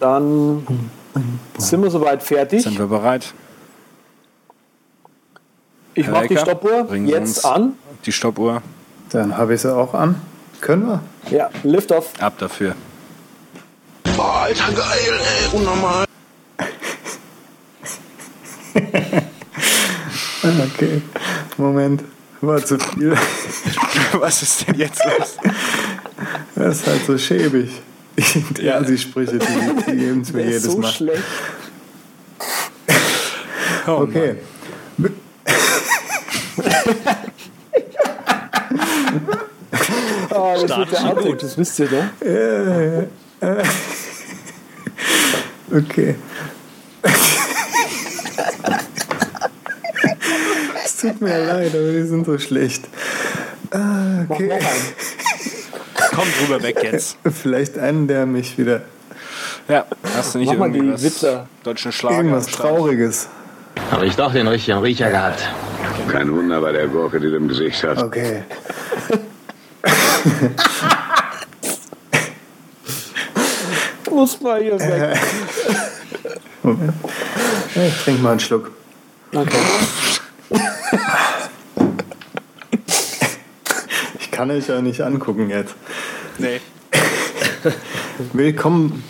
Dann sind wir soweit fertig. Sind wir bereit? Ich mache die Stoppuhr bringen jetzt an. Die Stoppuhr. Dann habe ich sie auch an. Können wir? Ja, Lift off. Ab dafür. Boah, Alter, geil, ey, unnormal. Okay. Moment. War zu viel. Was ist denn jetzt los? Das ist halt so schäbig. Die Ja. Asi-Sprüche, die, die geben es mir jedes so Mal. schlecht. Oh Okay. Ah, das wird der Auto, das wisst ihr doch. Okay. Es tut mir leid, aber die sind so schlecht. Ah, Mach okay. noch einen. Komm drüber weg jetzt. Vielleicht einen, der mich wieder. Ja, hast du nicht Mach mal irgendwie die was Witze. deutschen Schlager? Irgendwas? Trauriges. Habe ich doch den richtigen Riecher gehabt. Kein Wunder bei der Gurke, die du im Gesicht hast. Okay. Muss mal hier weg. Moment. Ich trinke mal einen Schluck. Okay. Ich kann euch ja nicht angucken jetzt. Nee. Willkommen.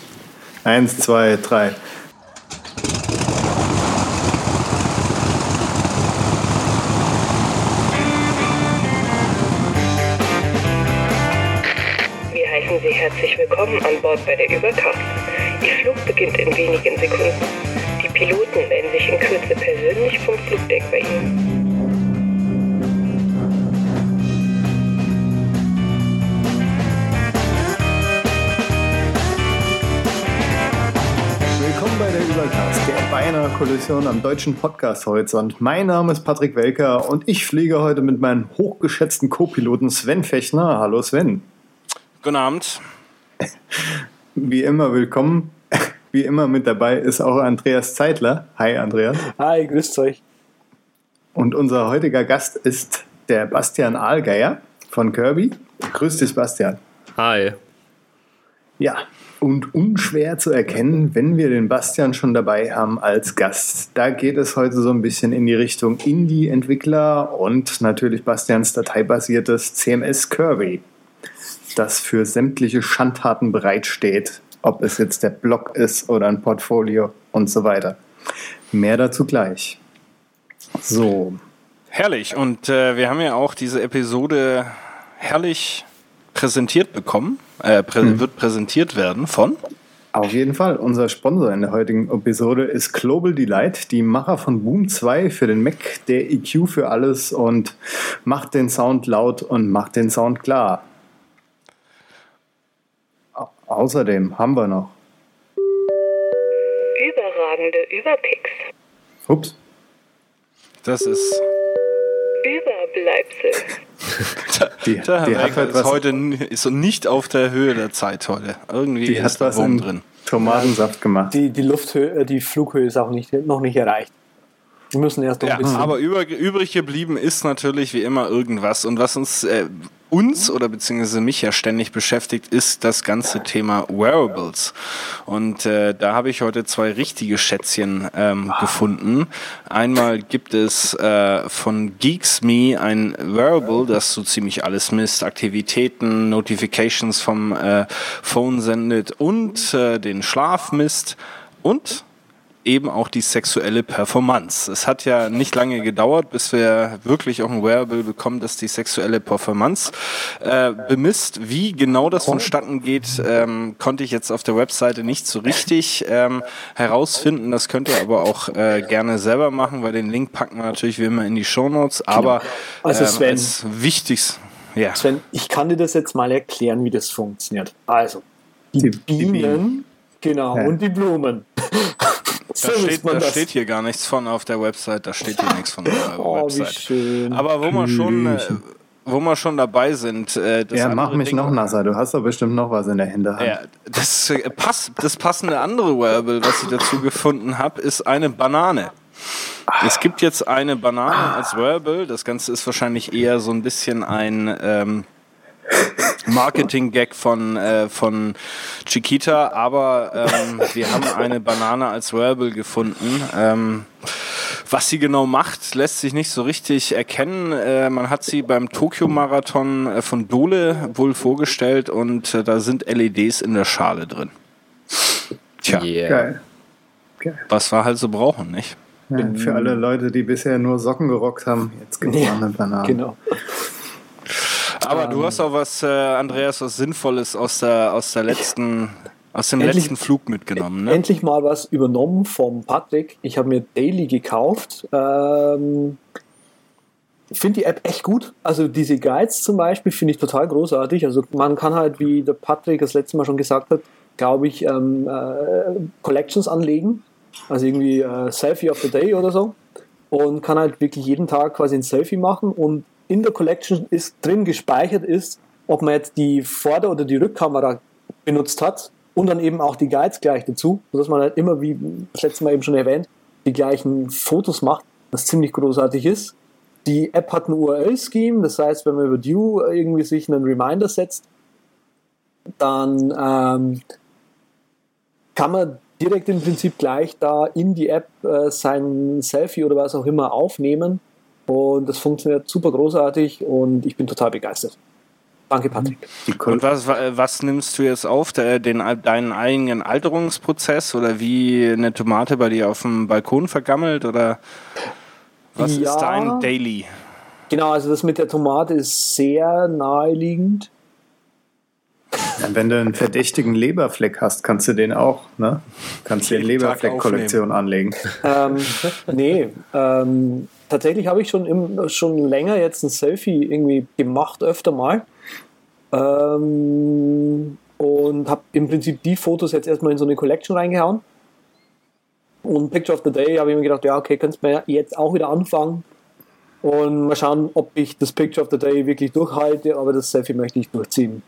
Eins, zwei, drei. Wir heißen Sie herzlich willkommen an Bord bei der Übercast. Kollision am deutschen Podcast-Horizont. Mein Name ist Patrick Welker und ich fliege heute mit meinem hochgeschätzten Co-Piloten Sven Fechner. Hallo Sven. Guten Abend. Wie immer willkommen. Wie immer mit dabei ist auch Andreas Zeitler. Hi Andreas. Hi, grüßt euch. Und unser heutiger Gast ist der Bastian Ahlgeier von Kirby. Grüß dich, Bastian. Hi. Ja, und unschwer zu erkennen, wenn wir den Bastian schon dabei haben als Gast. Da geht es heute so ein bisschen in die Richtung Indie-Entwickler und natürlich Bastians dateibasiertes CMS Kirby, das für sämtliche Schandtaten bereitsteht, ob es jetzt der Blog ist oder ein Portfolio und so weiter. Mehr dazu gleich. So, Herrlich. Und äh, wir haben ja auch diese Episode herrlich präsentiert bekommen. Äh, prä Wird präsentiert werden von. Auf jeden Fall. Unser Sponsor in der heutigen Episode ist Global Delight, die Macher von Boom 2 für den Mac, der EQ für alles und macht den Sound laut und macht den Sound klar. Au- Außerdem haben wir noch. Überragende Überpicks. Ups. Das ist. Überbleibsel. Die, Der Herr die hat halt ist was, heute n- ist so nicht auf der Höhe der Zeit heute. Irgendwie die hat ist da was Wurm in drin. Tomatensaft gemacht. Die, die Lufthöhe, äh, die Flughöhe ist auch nicht, noch nicht erreicht. Wir müssen erst noch Ja, ein bisschen. aber über, übrig geblieben ist natürlich wie immer irgendwas. Und was uns, äh, uns oder beziehungsweise mich ja ständig beschäftigt, ist das ganze Thema Wearables. Und äh, da habe ich heute zwei richtige Schätzchen ähm, gefunden. Einmal gibt es äh, von GeeksMe ein Wearable, das so ziemlich alles misst, Aktivitäten, Notifications vom äh, Phone sendet und äh, den Schlaf misst und eben auch die sexuelle Performance. Es hat ja nicht lange gedauert, bis wir wirklich auch ein Wearable bekommen, das die sexuelle Performance äh, bemisst. Wie genau das vonstatten geht, ähm, konnte ich jetzt auf der Webseite nicht so richtig ähm, herausfinden. Das könnt ihr aber auch äh, gerne selber machen, weil den Link packen wir natürlich wie immer in die Shownotes. Aber Also ähm, Sven. als wichtigstes, ja. Sven, ich kann dir das jetzt mal erklären, wie das funktioniert. Also, die, Die- die Bienen, Bienen. genau, Ja. und die Blumen. Da steht, man da steht hier gar nichts von auf der Website, da steht hier nichts von der Oh, wie Website. schön. Aber wo wir schon, äh, wo wir schon dabei sind, äh, das Ja, mach mich Ding- noch nasser. Du hast doch bestimmt noch was in der Hinterhand. Ja, das, äh, pass, das passende andere Wearable, was ich dazu gefunden habe, ist eine Banane. Es gibt jetzt eine Banane als Wearable. Das Ganze ist wahrscheinlich eher so ein bisschen ein, ähm, Marketing-Gag von, äh, von Chiquita, aber ähm, wir haben eine Banane als Wearable gefunden. Ähm, was sie genau macht, lässt sich nicht so richtig erkennen. Äh, man hat sie beim Tokio-Marathon äh, von Dole wohl vorgestellt und äh, da sind LEDs in der Schale drin. Tja, Geil. was wir halt so brauchen, nicht? Ja, für alle Leute, die bisher nur Socken gerockt haben, jetzt gibt es Ja, eine Banane. Genau. Aber du hast auch was, äh, Andreas, was Sinnvolles aus der, aus der letzten, aus dem Endlich- letzten Flug mitgenommen, ne? Endlich mal was übernommen vom Patrick. Ich habe mir Daily gekauft. Ähm, ich finde die App echt gut. Also diese Guides zum Beispiel finde ich total großartig. Also man kann halt, wie der Patrick das letzte Mal schon gesagt hat, glaube ich, ähm, äh, Collections anlegen. Also irgendwie äh, Selfie of the Day oder so. Und kann halt wirklich jeden Tag quasi ein Selfie machen. Und in der Collection ist drin gespeichert ist, ob man jetzt die Vorder- oder die Rückkamera benutzt hat und dann eben auch die Guides gleich dazu, sodass man halt immer, wie das letzte Mal eben schon erwähnt, die gleichen Fotos macht, was ziemlich großartig ist. Die App hat ein URL-Scheme, das heißt, wenn man über Due irgendwie sich einen Reminder setzt, dann ähm, kann man direkt im Prinzip gleich da in die App äh, sein Selfie oder was auch immer aufnehmen. Und das funktioniert super großartig und ich bin total begeistert. Danke, Patrick. Die Kol Und was, wa- was nimmst du jetzt auf? Den, deinen eigenen Alterungsprozess oder wie eine Tomate bei dir auf dem Balkon vergammelt? Oder was Ja. ist dein Daily? Genau, also das mit der Tomate ist sehr naheliegend. Wenn du einen verdächtigen Leberfleck hast, kannst du den auch, ne? Kannst du Tag Leberfleck-Kollektion anlegen. Ähm, nee, ähm, tatsächlich habe ich schon, im, schon länger jetzt ein Selfie irgendwie gemacht, öfter mal. Ähm, und habe im Prinzip die Fotos jetzt erstmal in so eine Collection reingehauen. Und Picture of the Day habe ich mir gedacht, ja, okay, kannst du jetzt auch wieder anfangen. Und mal schauen, ob ich das Picture of the Day wirklich durchhalte, aber das Selfie möchte ich durchziehen.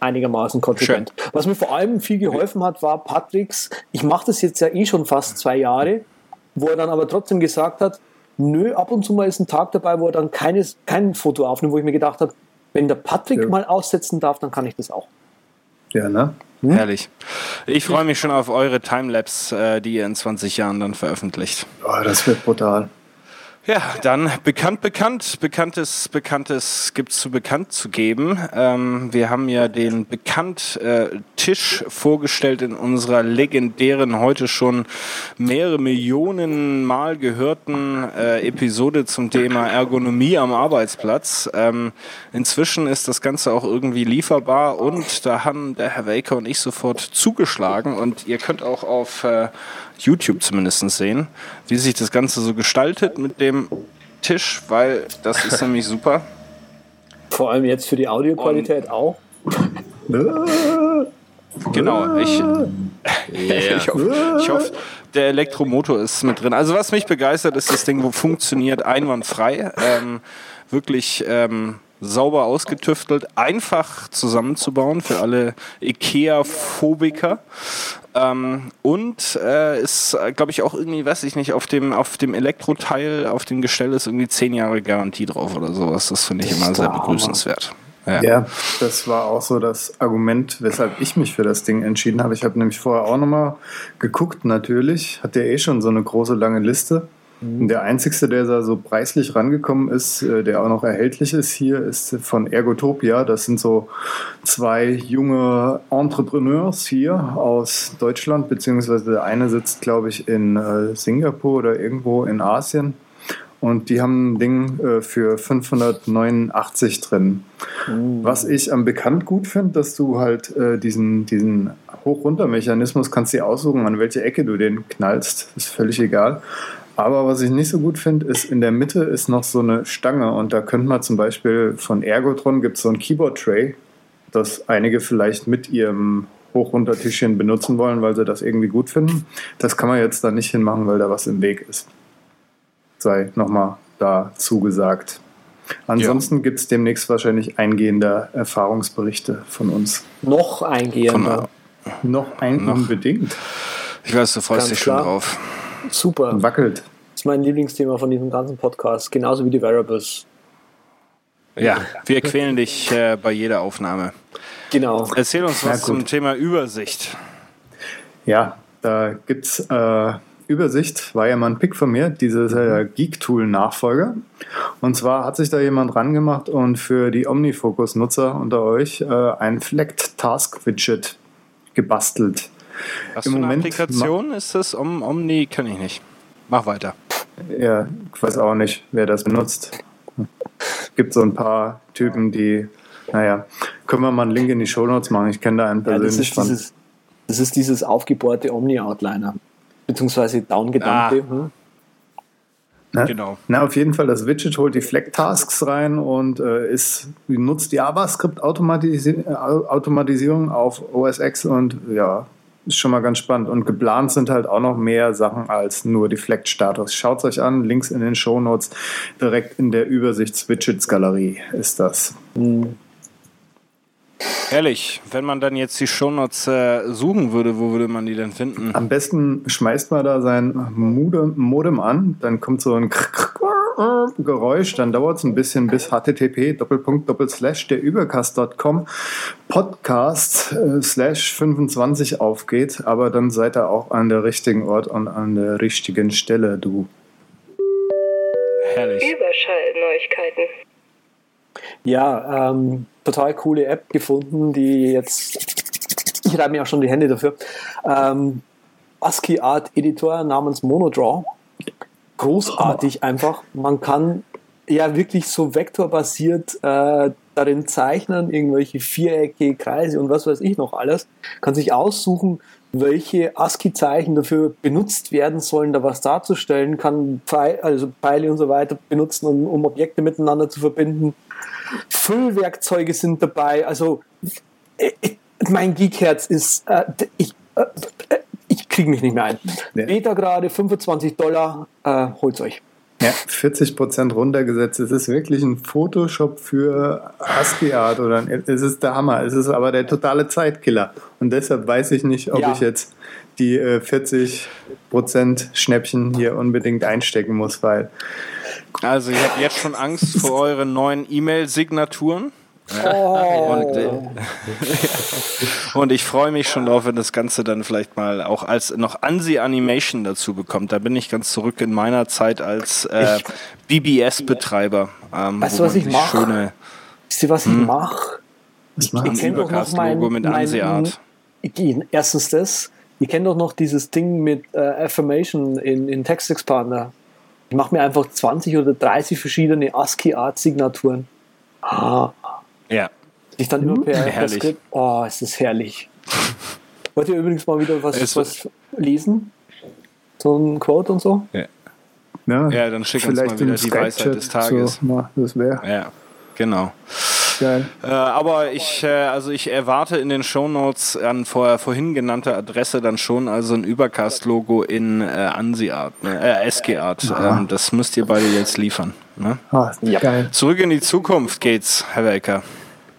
Einigermaßen konsequent. Was mir vor allem viel geholfen hat, war Patricks, ich mache das jetzt ja eh schon fast zwei Jahre, wo er dann aber trotzdem gesagt hat, nö, ab und zu mal ist ein Tag dabei, wo er dann keines, kein Foto aufnimmt, wo ich mir gedacht habe, wenn der Patrick Ja. mal aussetzen darf, dann kann ich das auch. Ja, ne? Herrlich. Ich freue mich schon auf eure Timelapse, äh, die ihr in 20 Jahren dann veröffentlicht. Oh, das wird brutal. Ja, dann bekannt, bekannt, bekanntes, bekanntes gibt's zu bekannt zu geben. Ähm, wir haben ja den bekannt äh, vorgestellt in unserer legendären, heute schon mehrere Millionen Mal gehörten äh, Episode zum Thema Ergonomie am Arbeitsplatz. Ähm, inzwischen ist das Ganze auch irgendwie lieferbar und da haben der Herr Waker und ich sofort zugeschlagen und ihr könnt auch auf äh, YouTube zumindest sehen, wie sich das Ganze so gestaltet mit dem Tisch, weil das ist nämlich super. Vor allem jetzt für die Audioqualität auch. Genau, ich, ich, hoffe, ich hoffe, der Elektromotor ist mit drin. Also was mich begeistert, ist das Ding, wo funktioniert einwandfrei, ähm, wirklich ähm, sauber ausgetüftelt, einfach zusammenzubauen für alle Ikea-Phobiker. Ähm, und äh, ist, glaube ich, auch irgendwie, weiß ich nicht, auf dem, auf dem Elektroteil, auf dem Gestell ist irgendwie zehn Jahre Garantie drauf oder sowas. Das finde ich immer sehr begrüßenswert. Ja. Ja, das war auch so das Argument, weshalb ich mich für das Ding entschieden habe. Ich habe nämlich vorher auch nochmal geguckt, natürlich. Hat der eh schon so eine große, lange Liste. Und Der einzigste, der da so preislich rangekommen ist, äh, der auch noch erhältlich ist hier, ist von Ergotopia. Das sind so zwei junge Entrepreneurs hier aus Deutschland, beziehungsweise der eine sitzt, glaube ich, in äh, Singapur oder irgendwo in Asien. Und die haben ein Ding äh, für 589 drin. Was ich am bekannt gut finde, dass du halt diesen, diesen Hoch-Runter-Mechanismus kannst dir aussuchen, an welche Ecke du den knallst. Ist völlig egal. Aber was ich nicht so gut finde, ist in der Mitte ist noch so eine Stange und da könnte man zum Beispiel von Ergotron gibt es so ein Keyboard-Tray, das einige vielleicht mit ihrem Hoch-Runter-Tischchen benutzen wollen, weil sie das irgendwie gut finden. Das kann man jetzt da nicht hinmachen, weil da was im Weg ist. Sei nochmal dazu gesagt. Ansonsten gibt es demnächst wahrscheinlich eingehende Erfahrungsberichte von uns. Noch eingehender. Von, Noch ein Noch. unbedingt. ich weiß, du freust Ganz dich schon drauf. Super. Wackelt. Ist mein Lieblingsthema von diesem ganzen Podcast, genauso wie die Variables. Ja, wir quälen dich äh, bei jeder Aufnahme. Genau. Erzähl uns was zum Thema Übersicht. Ja, da gibt's äh, Übersicht, war ja mal ein Pick von mir, dieses äh, Geek-Tool-Nachfolger. Und zwar hat sich da jemand rangemacht und für die Omnifocus-Nutzer unter euch äh, ein Flecked Task Widget gebastelt. Was Im für eine Moment Applikation ist das? Om Omni kann ich nicht. Mach weiter. Ja, ich weiß auch nicht, wer das benutzt. Gibt so ein paar Typen, die, naja, können wir mal einen Link in die Shownotes machen. Ich kenne da einen Ja, das, persönlich ist von. dieses, das ist dieses aufgebohrte Omni-Outliner. Beziehungsweise Down-Gedanke. Ah. Hm? Ne? Genau. Na, auf jeden Fall, das Widget holt die Fleck-Tasks rein und äh, ist, nutzt JavaScript-Automatisierung auf OS X und ja, ist schon mal ganz spannend. Und geplant sind halt auch noch mehr Sachen als nur die Fleck-Status. Schaut es euch an, Links in den Shownotes, direkt in der Übersichts-Widgets-Galerie ist das. Ehrlich, wenn man dann jetzt die Shownotes äh, suchen würde, wo würde man die denn finden? Am besten schmeißt man da sein Modem, Modem an, dann kommt so ein Geräusch, dann dauert es ein bisschen bis http Doppelpunkt Doppelslash der Übercast.com Podcast äh, slash 25 aufgeht, aber dann seid ihr auch an der richtigen Ort und an der richtigen Stelle, du. Herrlich. Überschallneuigkeiten. Ja, ähm, total coole App gefunden, die jetzt, ich reibe mir auch schon die Hände dafür. Ähm, ASCII Art Editor namens Monodraw. Großartig einfach. Man kann ja wirklich so vektorbasiert äh, darin zeichnen, irgendwelche Vierecke, Kreise und was weiß ich noch alles. Kann sich aussuchen, welche ASCII-Zeichen dafür benutzt werden sollen, da was darzustellen, kann Pfeil, also Pfeile und so weiter benutzen, um, um Objekte miteinander zu verbinden. Füllwerkzeuge sind dabei. Also äh, äh, mein Geekherz ist, äh, ich, äh, äh, kriege mich nicht mehr ein. Ja. Beta gerade 25 Dollar, äh, holt's euch. Ja, 40% runtergesetzt. Es ist wirklich ein Photoshop für ASCII-Art oder ein- es ist der Hammer. Es ist aber der totale Zeitkiller. Und deshalb weiß ich nicht, ob Ja. ich jetzt die äh, 40% Schnäppchen hier unbedingt einstecken muss, weil Also ich habe jetzt schon Angst vor euren neuen E-Mail-Signaturen. Und, äh, und ich freue mich schon drauf, wenn das Ganze dann vielleicht mal auch als noch ANSI-Animation dazu bekommt. Da bin ich ganz zurück in meiner Zeit als äh, BBS-Betreiber. Ähm, Weißt du, was ich die mach? Schöne Wisst ihr, was ich mache? was Ihr kennt doch noch mein, mit mein. Ich- Erstens das. Ihr kennt doch noch dieses Ding mit äh, Affirmation in, in Text Expander. Ich mache mir einfach 20 oder 30 verschiedene ASCII-Art-Signaturen. Ah, Ja. die ich dann immer per, per Herrlich. Skript. Oh, ist das herrlich. Wollt ihr übrigens mal wieder was, Es- was lesen? So ein Quote und so? ja. Ja, Ja, dann schick uns mal wieder die Weisheit des Tages. So, na, das wäre Ja, genau. geil. Äh, aber ich, äh, also ich erwarte in den Shownotes an vorher vorhin genannter Adresse dann schon also ein Übercast-Logo in äh, ANSI-Art, ne, äh, SG-Art. Ähm, das müsst ihr beide jetzt liefern. Ne? Ah, Geil. Zurück in die Zukunft geht's, Herr Welker.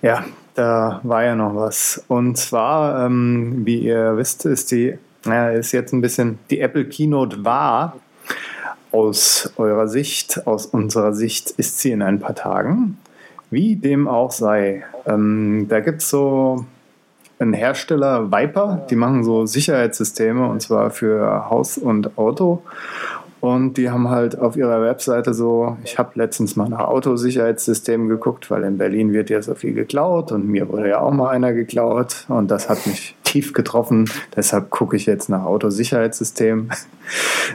Ja, da war ja noch was. Und zwar, ähm, wie ihr wisst, ist die, naja, ist jetzt ein bisschen, die Apple Keynote war. Aus eurer Sicht, aus unserer Sicht ist sie in ein paar Tagen. Wie dem auch sei. Ähm, da gibt es so einen Hersteller, Viper, die machen so Sicherheitssysteme und zwar für Haus und Auto. Und die haben halt auf ihrer Webseite so, ich habe letztens mal nach Autosicherheitssystemen geguckt, weil in Berlin wird ja so viel geklaut und mir wurde ja auch mal einer geklaut und das hat mich tief getroffen. Deshalb gucke ich jetzt nach Autosicherheitssystemen.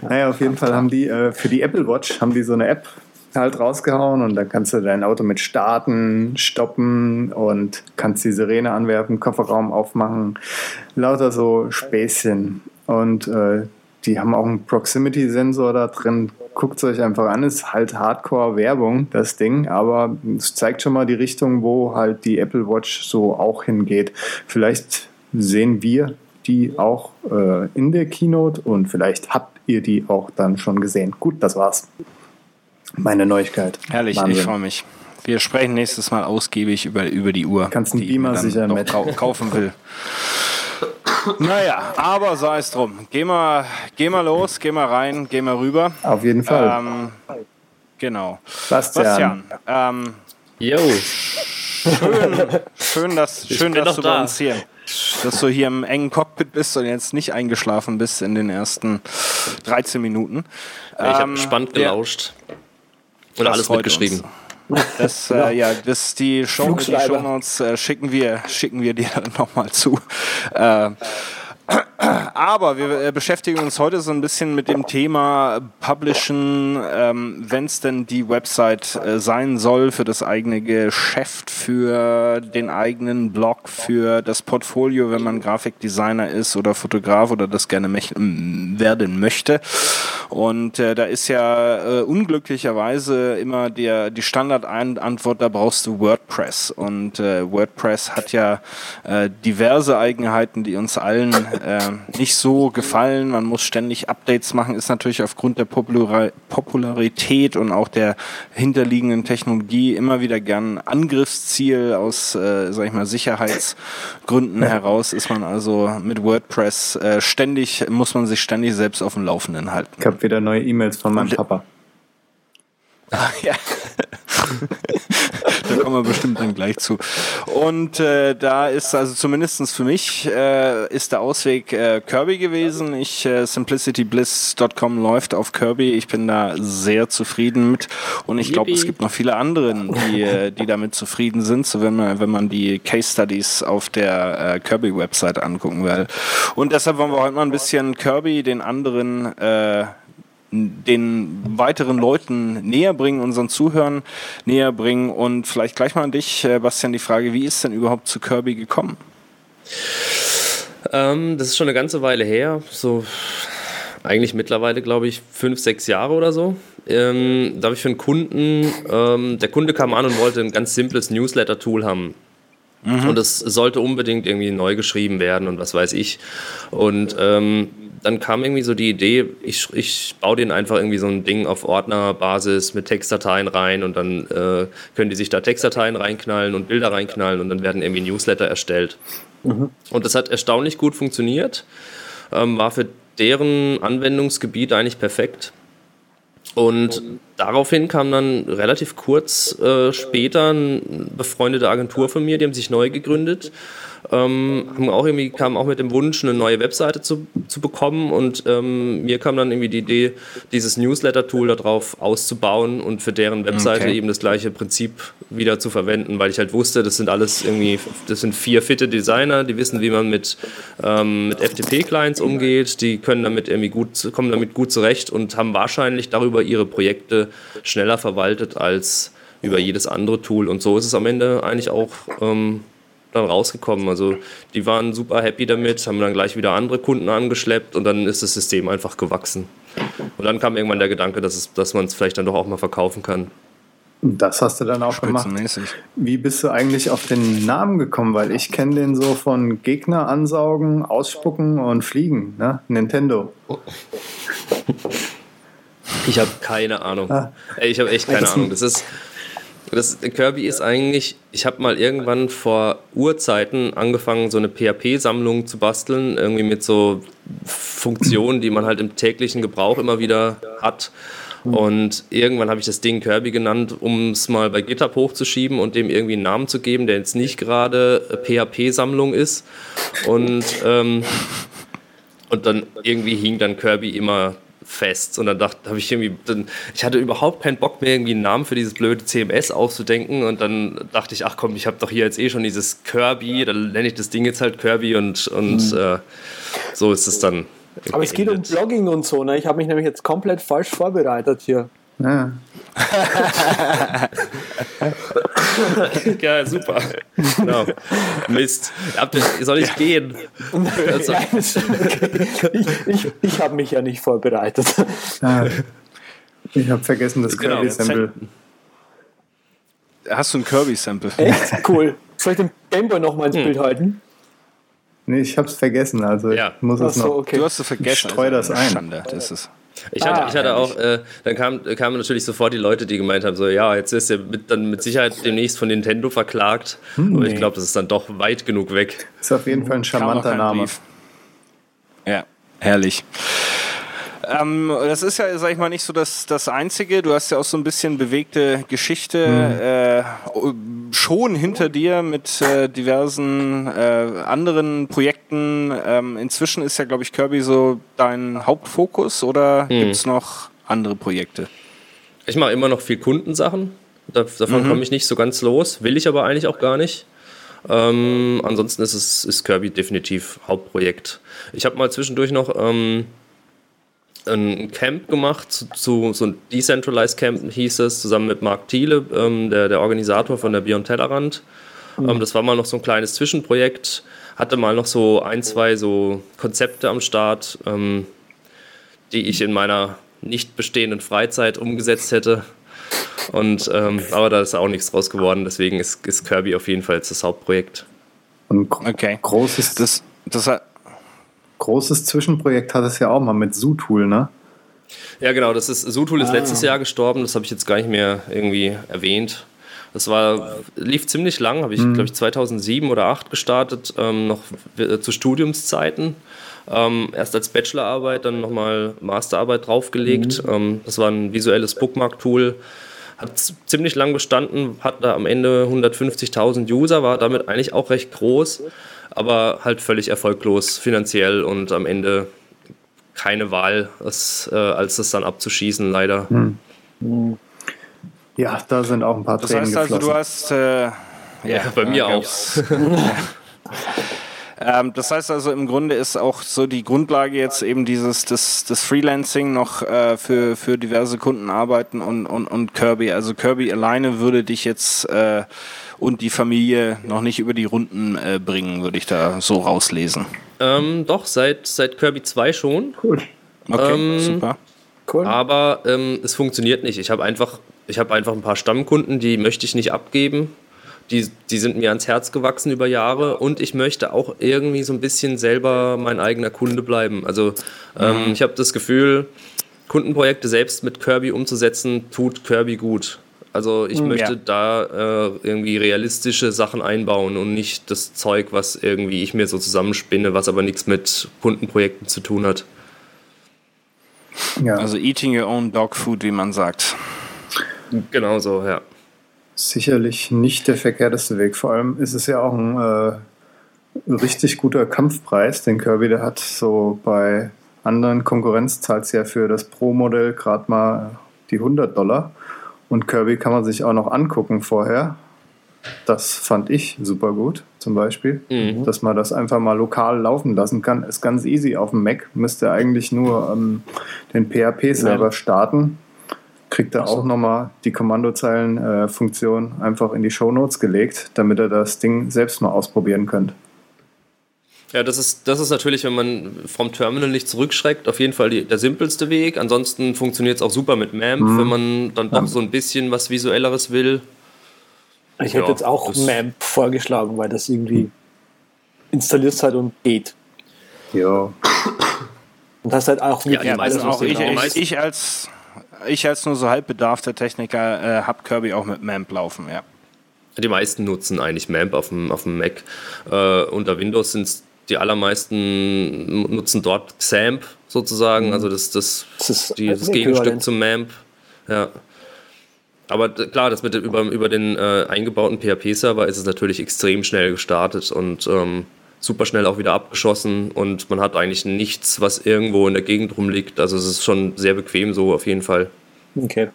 naja, auf jeden Fall haben die äh, für die Apple Watch haben die so eine App halt rausgehauen und da kannst du dein Auto mit starten, stoppen und kannst die Sirene anwerfen, Kofferraum aufmachen, lauter so Späßchen. Und äh, die haben auch einen Proximity-Sensor da drin. Guckt es euch einfach an, ist halt Hardcore-Werbung, das Ding, aber es zeigt schon mal die Richtung, wo halt die Apple Watch so auch hingeht. Vielleicht sehen wir die auch äh, in der Keynote und vielleicht habt ihr die auch dann schon gesehen. Gut, das war's. Meine Neuigkeit. Herrlich, ich Wahnsinn. freue mich. Wir sprechen nächstes Mal ausgiebig über, über die Uhr, Kannst einen die ich Beamer sichern mit. kau kaufen will. Naja, aber sei es drum. Geh mal, geh mal los, geh mal rein, geh mal rüber. Auf jeden Fall. Ähm, genau. Bastian. Bastian, ähm, Jo. Schön, schön dass, schön, dass du bei da. uns hier, dass du hier im engen Cockpit bist und jetzt nicht eingeschlafen bist in den ersten 13 Minuten. ich habe Ähm, gespannt ja, gelauscht. Und alles mitgeschrieben. Das, äh, ja, das, die Show, die Flugschreiber. Shownotes äh, schicken wir, schicken wir dir dann nochmal zu. Äh, aber wir äh, beschäftigen uns heute so ein bisschen mit dem Thema Publishen, ähm, wenn es denn die Website äh, sein soll für das eigene Geschäft, für den eigenen Blog, für das Portfolio, wenn man Grafikdesigner ist oder Fotograf oder das gerne werden möchte. Und äh, da ist ja äh, unglücklicherweise immer der, die Standardantwort, da brauchst du WordPress. Und äh, WordPress hat ja äh, diverse Eigenheiten, die uns allen äh, nicht so gefallen. Man muss ständig Updates machen, ist natürlich aufgrund der Popular Popularität und auch der hinterliegenden Technologie immer wieder gern Angriffsziel aus, äh, sag ich mal, Sicherheitsgründen heraus ist man also mit WordPress äh, ständig, muss man sich ständig selbst auf dem Laufenden halten. Ich habe wieder neue E-Mails von meinem Papa. Ja. da kommen wir bestimmt dann gleich zu. Und äh, da ist also zumindestens für mich äh, ist der Ausweg äh, Kirby gewesen. Ich äh, simplicitybliss.com läuft auf Kirby. Ich bin da sehr zufrieden mit und ich glaube, es gibt noch viele anderen, die äh, die damit zufrieden sind, so wenn man wenn man die Case Studies auf der äh, Kirby Website angucken will. Und deshalb wollen wir heute mal ein bisschen Kirby den anderen äh, den weiteren Leuten näher bringen, unseren Zuhörern näher bringen und vielleicht gleich mal an dich, äh, Bastian, die Frage, wie ist denn überhaupt zu Kirby gekommen? Ähm, das ist schon eine ganze Weile her. So eigentlich mittlerweile, glaube ich, fünf, sechs Jahre oder so. Ähm, da habe ich für einen Kunden, ähm, der Kunde kam an und wollte ein ganz simples Newsletter-Tool haben. Und es sollte unbedingt irgendwie neu geschrieben werden und was weiß ich. Und ähm, dann kam irgendwie so die Idee, ich, ich baue den einfach irgendwie so ein Ding auf Ordnerbasis mit Textdateien rein und dann äh, können die sich da Textdateien reinknallen und Bilder reinknallen und dann werden irgendwie Newsletter erstellt. Und das hat erstaunlich gut funktioniert, ähm, war für deren Anwendungsgebiet eigentlich perfekt. Und daraufhin kam dann relativ kurz äh, später eine befreundete Agentur von mir, die haben sich neu gegründet, ähm, haben auch irgendwie, kamen auch mit dem Wunsch, eine neue Webseite zu, zu bekommen und ähm, mir kam dann irgendwie die Idee, dieses Newsletter-Tool darauf auszubauen und für deren Webseite Okay. eben das gleiche Prinzip wieder zu verwenden, weil ich halt wusste, das sind alles irgendwie, das sind vier fitte Designer, die wissen, wie man mit, ähm, mit FTP-Clients umgeht, die können damit irgendwie gut, kommen damit gut zurecht und haben wahrscheinlich darüber ihre Projekte schneller verwaltet als über jedes andere Tool. Und so ist es am Ende eigentlich auch ähm, dann rausgekommen. Also die waren super happy damit, haben dann gleich wieder andere Kunden angeschleppt und dann ist das System einfach gewachsen. Und dann kam irgendwann der Gedanke, dass, es, dass man es vielleicht dann doch auch mal verkaufen kann. Das hast du dann auch gemacht. Wie bist du eigentlich auf den Namen gekommen? Weil ich kenne den so von Gegner ansaugen, ausspucken und fliegen. Ne? Nintendo. Ich habe keine Ahnung. Ah. Ich habe echt keine Ahnung. Das ist das Kirby ist eigentlich, ich habe mal irgendwann vor Urzeiten angefangen, so eine PHP-Sammlung zu basteln, irgendwie mit so Funktionen, die man halt im täglichen Gebrauch immer wieder hat. Und irgendwann habe ich das Ding Kirby genannt, um es mal bei GitHub hochzuschieben und dem irgendwie einen Namen zu geben, der jetzt nicht gerade PHP-Sammlung ist. Und, ähm, und dann irgendwie hing dann Kirby immer fest und dann dachte habe ich irgendwie dann, ich hatte überhaupt keinen Bock mehr irgendwie einen Namen für dieses blöde CMS auszudenken und dann dachte ich ach komm ich habe doch hier jetzt eh schon dieses Kirby dann nenne ich das Ding jetzt halt Kirby und und äh, so ist es dann Aber es geht um. Blogging und so, ne? Ich habe mich nämlich jetzt komplett falsch vorbereitet hier. Ja. ja super genau. Mist soll ich gehen also, Nein, ist okay. Ich, ich, ich habe mich ja nicht vorbereitet. Ah. Ich habe vergessen das Genau. Kirby-Sample. Hast du ein Kirby-Sample? Echt cool. Soll ich den Gameboy noch mal ins Hm. Bild halten? Nee, ich habe es vergessen. Also Ja. ich muss es Achso, noch. okay. Du hast es vergessen. Ich streu das eine ein. Schande, das ist. Ich hatte, Ah, ich hatte auch, äh, dann kam, kamen natürlich sofort die Leute, die gemeint haben, so ja, jetzt ist er mit, dann mit Sicherheit demnächst von Nintendo verklagt. Aber ich glaube, das ist dann doch weit genug weg. Ist auf jeden Fall ein charmanter Name. Brief. Ja, herrlich. Ähm, das ist ja, sag ich mal, nicht so das, das Einzige. Du hast ja auch so ein bisschen bewegte Geschichte äh, schon hinter dir mit äh, diversen äh, anderen Projekten. Ähm, inzwischen ist ja, glaube ich, Kirby so dein Hauptfokus oder Mhm. gibt es noch andere Projekte? Ich mache immer noch viel Kundensachen. Da, davon komme ich nicht so ganz los. Will ich aber eigentlich auch gar nicht. Ähm, ansonsten ist es ist Kirby definitiv Hauptprojekt. Ich habe mal zwischendurch noch ähm, ein Camp gemacht, zu, zu, so ein Decentralized Camp hieß es, zusammen mit Marc Thiele, ähm, der, der Organisator von der Beyond Tellerrand. Ähm, das war mal noch so ein kleines Zwischenprojekt. Hatte mal noch so ein, zwei so Konzepte am Start, ähm, die ich in meiner nicht bestehenden Freizeit umgesetzt hätte. Und, ähm, aber da ist auch nichts draus geworden, deswegen ist, ist Kirby auf jeden Fall jetzt das Hauptprojekt. Gro- Okay. großes, Das, das hat- großes Zwischenprojekt hat es ja auch mal mit Zootool, ne? Ja, genau, das ist, Sutul ist letztes Jahr gestorben, das habe ich jetzt gar nicht mehr irgendwie erwähnt. Das war, lief ziemlich lang, habe ich, glaube ich, 2007 oder 2008 gestartet, ähm, noch w- zu Studiumszeiten. Ähm, erst als Bachelorarbeit, dann nochmal Masterarbeit draufgelegt. Ähm, das war ein visuelles Bookmark-Tool. Hat ziemlich lang bestanden, hatte am Ende 150.000 User, war damit eigentlich auch recht groß, aber halt völlig erfolglos finanziell und am Ende keine Wahl, es, äh, als das dann abzuschießen, leider. Ja, da sind auch ein paar das Tränen heißt also, geflossen. du hast. Äh, Ja, bei mir auch. Ähm, das heißt also, im Grunde ist auch so die Grundlage jetzt eben dieses das, das Freelancing noch äh, für, für diverse Kunden arbeiten und, und, und Kirby. Also Kirby alleine würde dich jetzt äh, und die Familie noch nicht über die Runden äh, bringen, würde ich da so rauslesen. Ähm, doch, seit, seit Kirby 2 schon. Okay, Ähm, super. Cool. Aber ähm, es funktioniert nicht. Ich habe einfach, ich hab einfach ein paar Stammkunden, die möchte ich nicht abgeben. Die, die sind mir ans Herz gewachsen über Jahre und ich möchte auch irgendwie so ein bisschen selber mein eigener Kunde bleiben. Also ähm, ich habe das Gefühl, Kundenprojekte selbst mit Kirby umzusetzen, tut Kirby gut. Also ich möchte Ja. da äh, irgendwie realistische Sachen einbauen und nicht das Zeug, was irgendwie ich mir so zusammenspinne, was aber nichts mit Kundenprojekten zu tun hat. ja, Also eating your own dog food, wie man sagt. Genau so, ja. Sicherlich nicht der verkehrteste Weg. Vor allem ist es ja auch ein äh, richtig guter Kampfpreis, den Kirby der hat. So bei anderen Konkurrenz zahlt es ja für das Pro-Modell gerade mal die 100 Dollar. Und Kirby kann man sich auch noch angucken vorher. Das fand ich super gut, zum Beispiel. Dass man das einfach mal lokal laufen lassen kann. Ist ganz easy auf dem Mac. Müsste eigentlich nur ähm, den PHP-Server starten. Kriegt er auch nochmal die Kommandozeilen-Funktion einfach in die Shownotes gelegt, damit er das Ding selbst mal ausprobieren könnt. Ja, das ist, das ist natürlich, wenn man vom Terminal nicht zurückschreckt, auf jeden Fall die, der simpelste Weg. Ansonsten funktioniert es auch super mit MAMP, wenn man dann doch so ein bisschen was Visuelleres will. Ich hätte Ja, jetzt auch das- MAMP vorgeschlagen, weil das irgendwie installiert halt und geht. Ja. Und hast halt auch Ja, wirklich die Ja, meisten also auch ich, ich, ich als ich als nur so halbbedarfter Techniker äh, hab Kirby auch mit MAMP laufen, ja. Die meisten nutzen eigentlich MAMP auf dem, auf dem Mac. Äh, unter Windows sind die allermeisten nutzen dort XAMPP sozusagen, also das, das, Das ist die, das Gegenstück zum MAMP. Ja. Aber klar, das mit über, über den äh, eingebauten PHP-Server ist es natürlich extrem schnell gestartet und ähm, super schnell auch wieder abgeschossen und man hat eigentlich nichts, was irgendwo in der Gegend rumliegt. Also es ist schon sehr bequem so auf jeden Fall. Okay.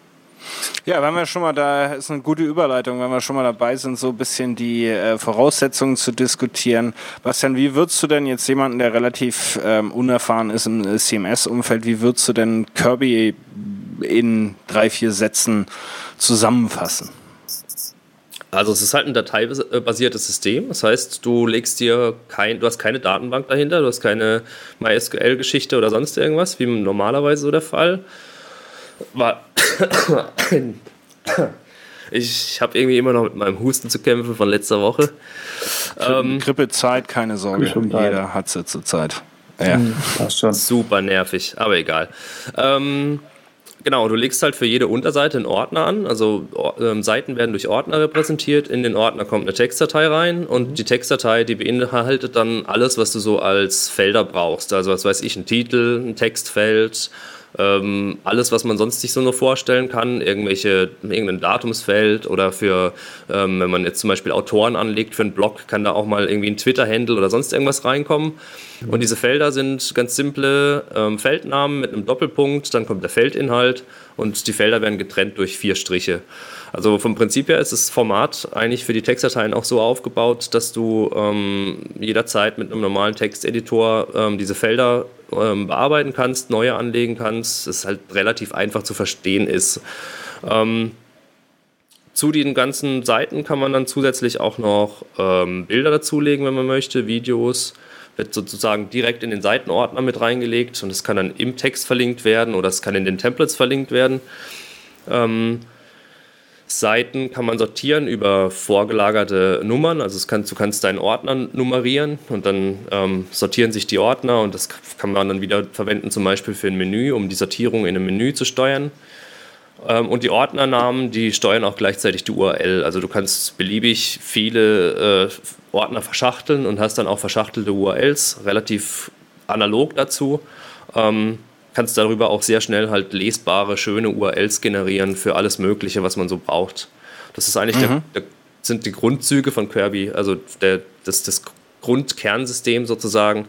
Ja, wenn wir schon mal da, ist eine gute Überleitung, wenn wir schon mal dabei sind, so ein bisschen die äh, Voraussetzungen zu diskutieren. Bastian, wie würdest du denn jetzt jemanden, der relativ ähm, unerfahren ist im äh, CMS-Umfeld, wie würdest du denn Kirby in drei, vier Sätzen zusammenfassen? Also es ist halt ein dateibasiertes System. Das heißt, du legst dir kein, du hast keine Datenbank dahinter, du hast keine MySQL-Geschichte oder sonst irgendwas, wie normalerweise so der Fall. War ich habe irgendwie immer noch mit meinem Husten zu kämpfen von letzter Woche. Ähm, Grippezeit, keine Sorge, jeder hat sie zurzeit. Ja. Passt schon. super nervig, aber egal. Ähm, genau, du legst halt für jede Unterseite einen Ordner an. Also ähm, Seiten werden durch Ordner repräsentiert. In den Ordner kommt eine Textdatei rein und die Textdatei, die beinhaltet dann alles, was du so als Felder brauchst. Also was weiß ich, ein Titel, ein Textfeld, ähm, alles, was man sonst sich so nur vorstellen kann, irgendwelche, irgendein Datumsfeld oder für, ähm, wenn man jetzt zum Beispiel Autoren anlegt für einen Blog, kann da auch mal irgendwie ein Twitter-Handle oder sonst irgendwas reinkommen. Und diese Felder sind ganz simple ähm, Feldnamen mit einem Doppelpunkt, dann kommt der Feldinhalt und die Felder werden getrennt durch vier Striche. Also vom Prinzip her ist das Format eigentlich für die Textdateien auch so aufgebaut, dass du ähm, jederzeit mit einem normalen Texteditor ähm, diese Felder ähm, bearbeiten kannst, neue anlegen kannst, es halt relativ einfach zu verstehen ist. Ähm, zu den ganzen Seiten kann man dann zusätzlich auch noch ähm, Bilder dazulegen, wenn man möchte, Videos. Wird sozusagen direkt in den Seitenordner mit reingelegt und es kann dann im Text verlinkt werden oder es kann in den Templates verlinkt werden. Ähm, Seiten kann man sortieren über vorgelagerte Nummern. Also kann, du kannst deinen Ordner nummerieren und dann ähm, sortieren sich die Ordner und das kann man dann wieder verwenden, zum Beispiel für ein Menü, um die Sortierung in einem Menü zu steuern. Ähm, und die Ordnernamen, die steuern auch gleichzeitig die URL. Also du kannst beliebig viele äh, Ordner verschachteln und hast dann auch verschachtelte URLs, relativ analog dazu. Ähm, kannst darüber auch sehr schnell halt lesbare, schöne URLs generieren für alles Mögliche, was man so braucht. Das ist eigentlich mhm. der, der, sind die Grundzüge von Kirby, also der, das, das Grundkernsystem sozusagen.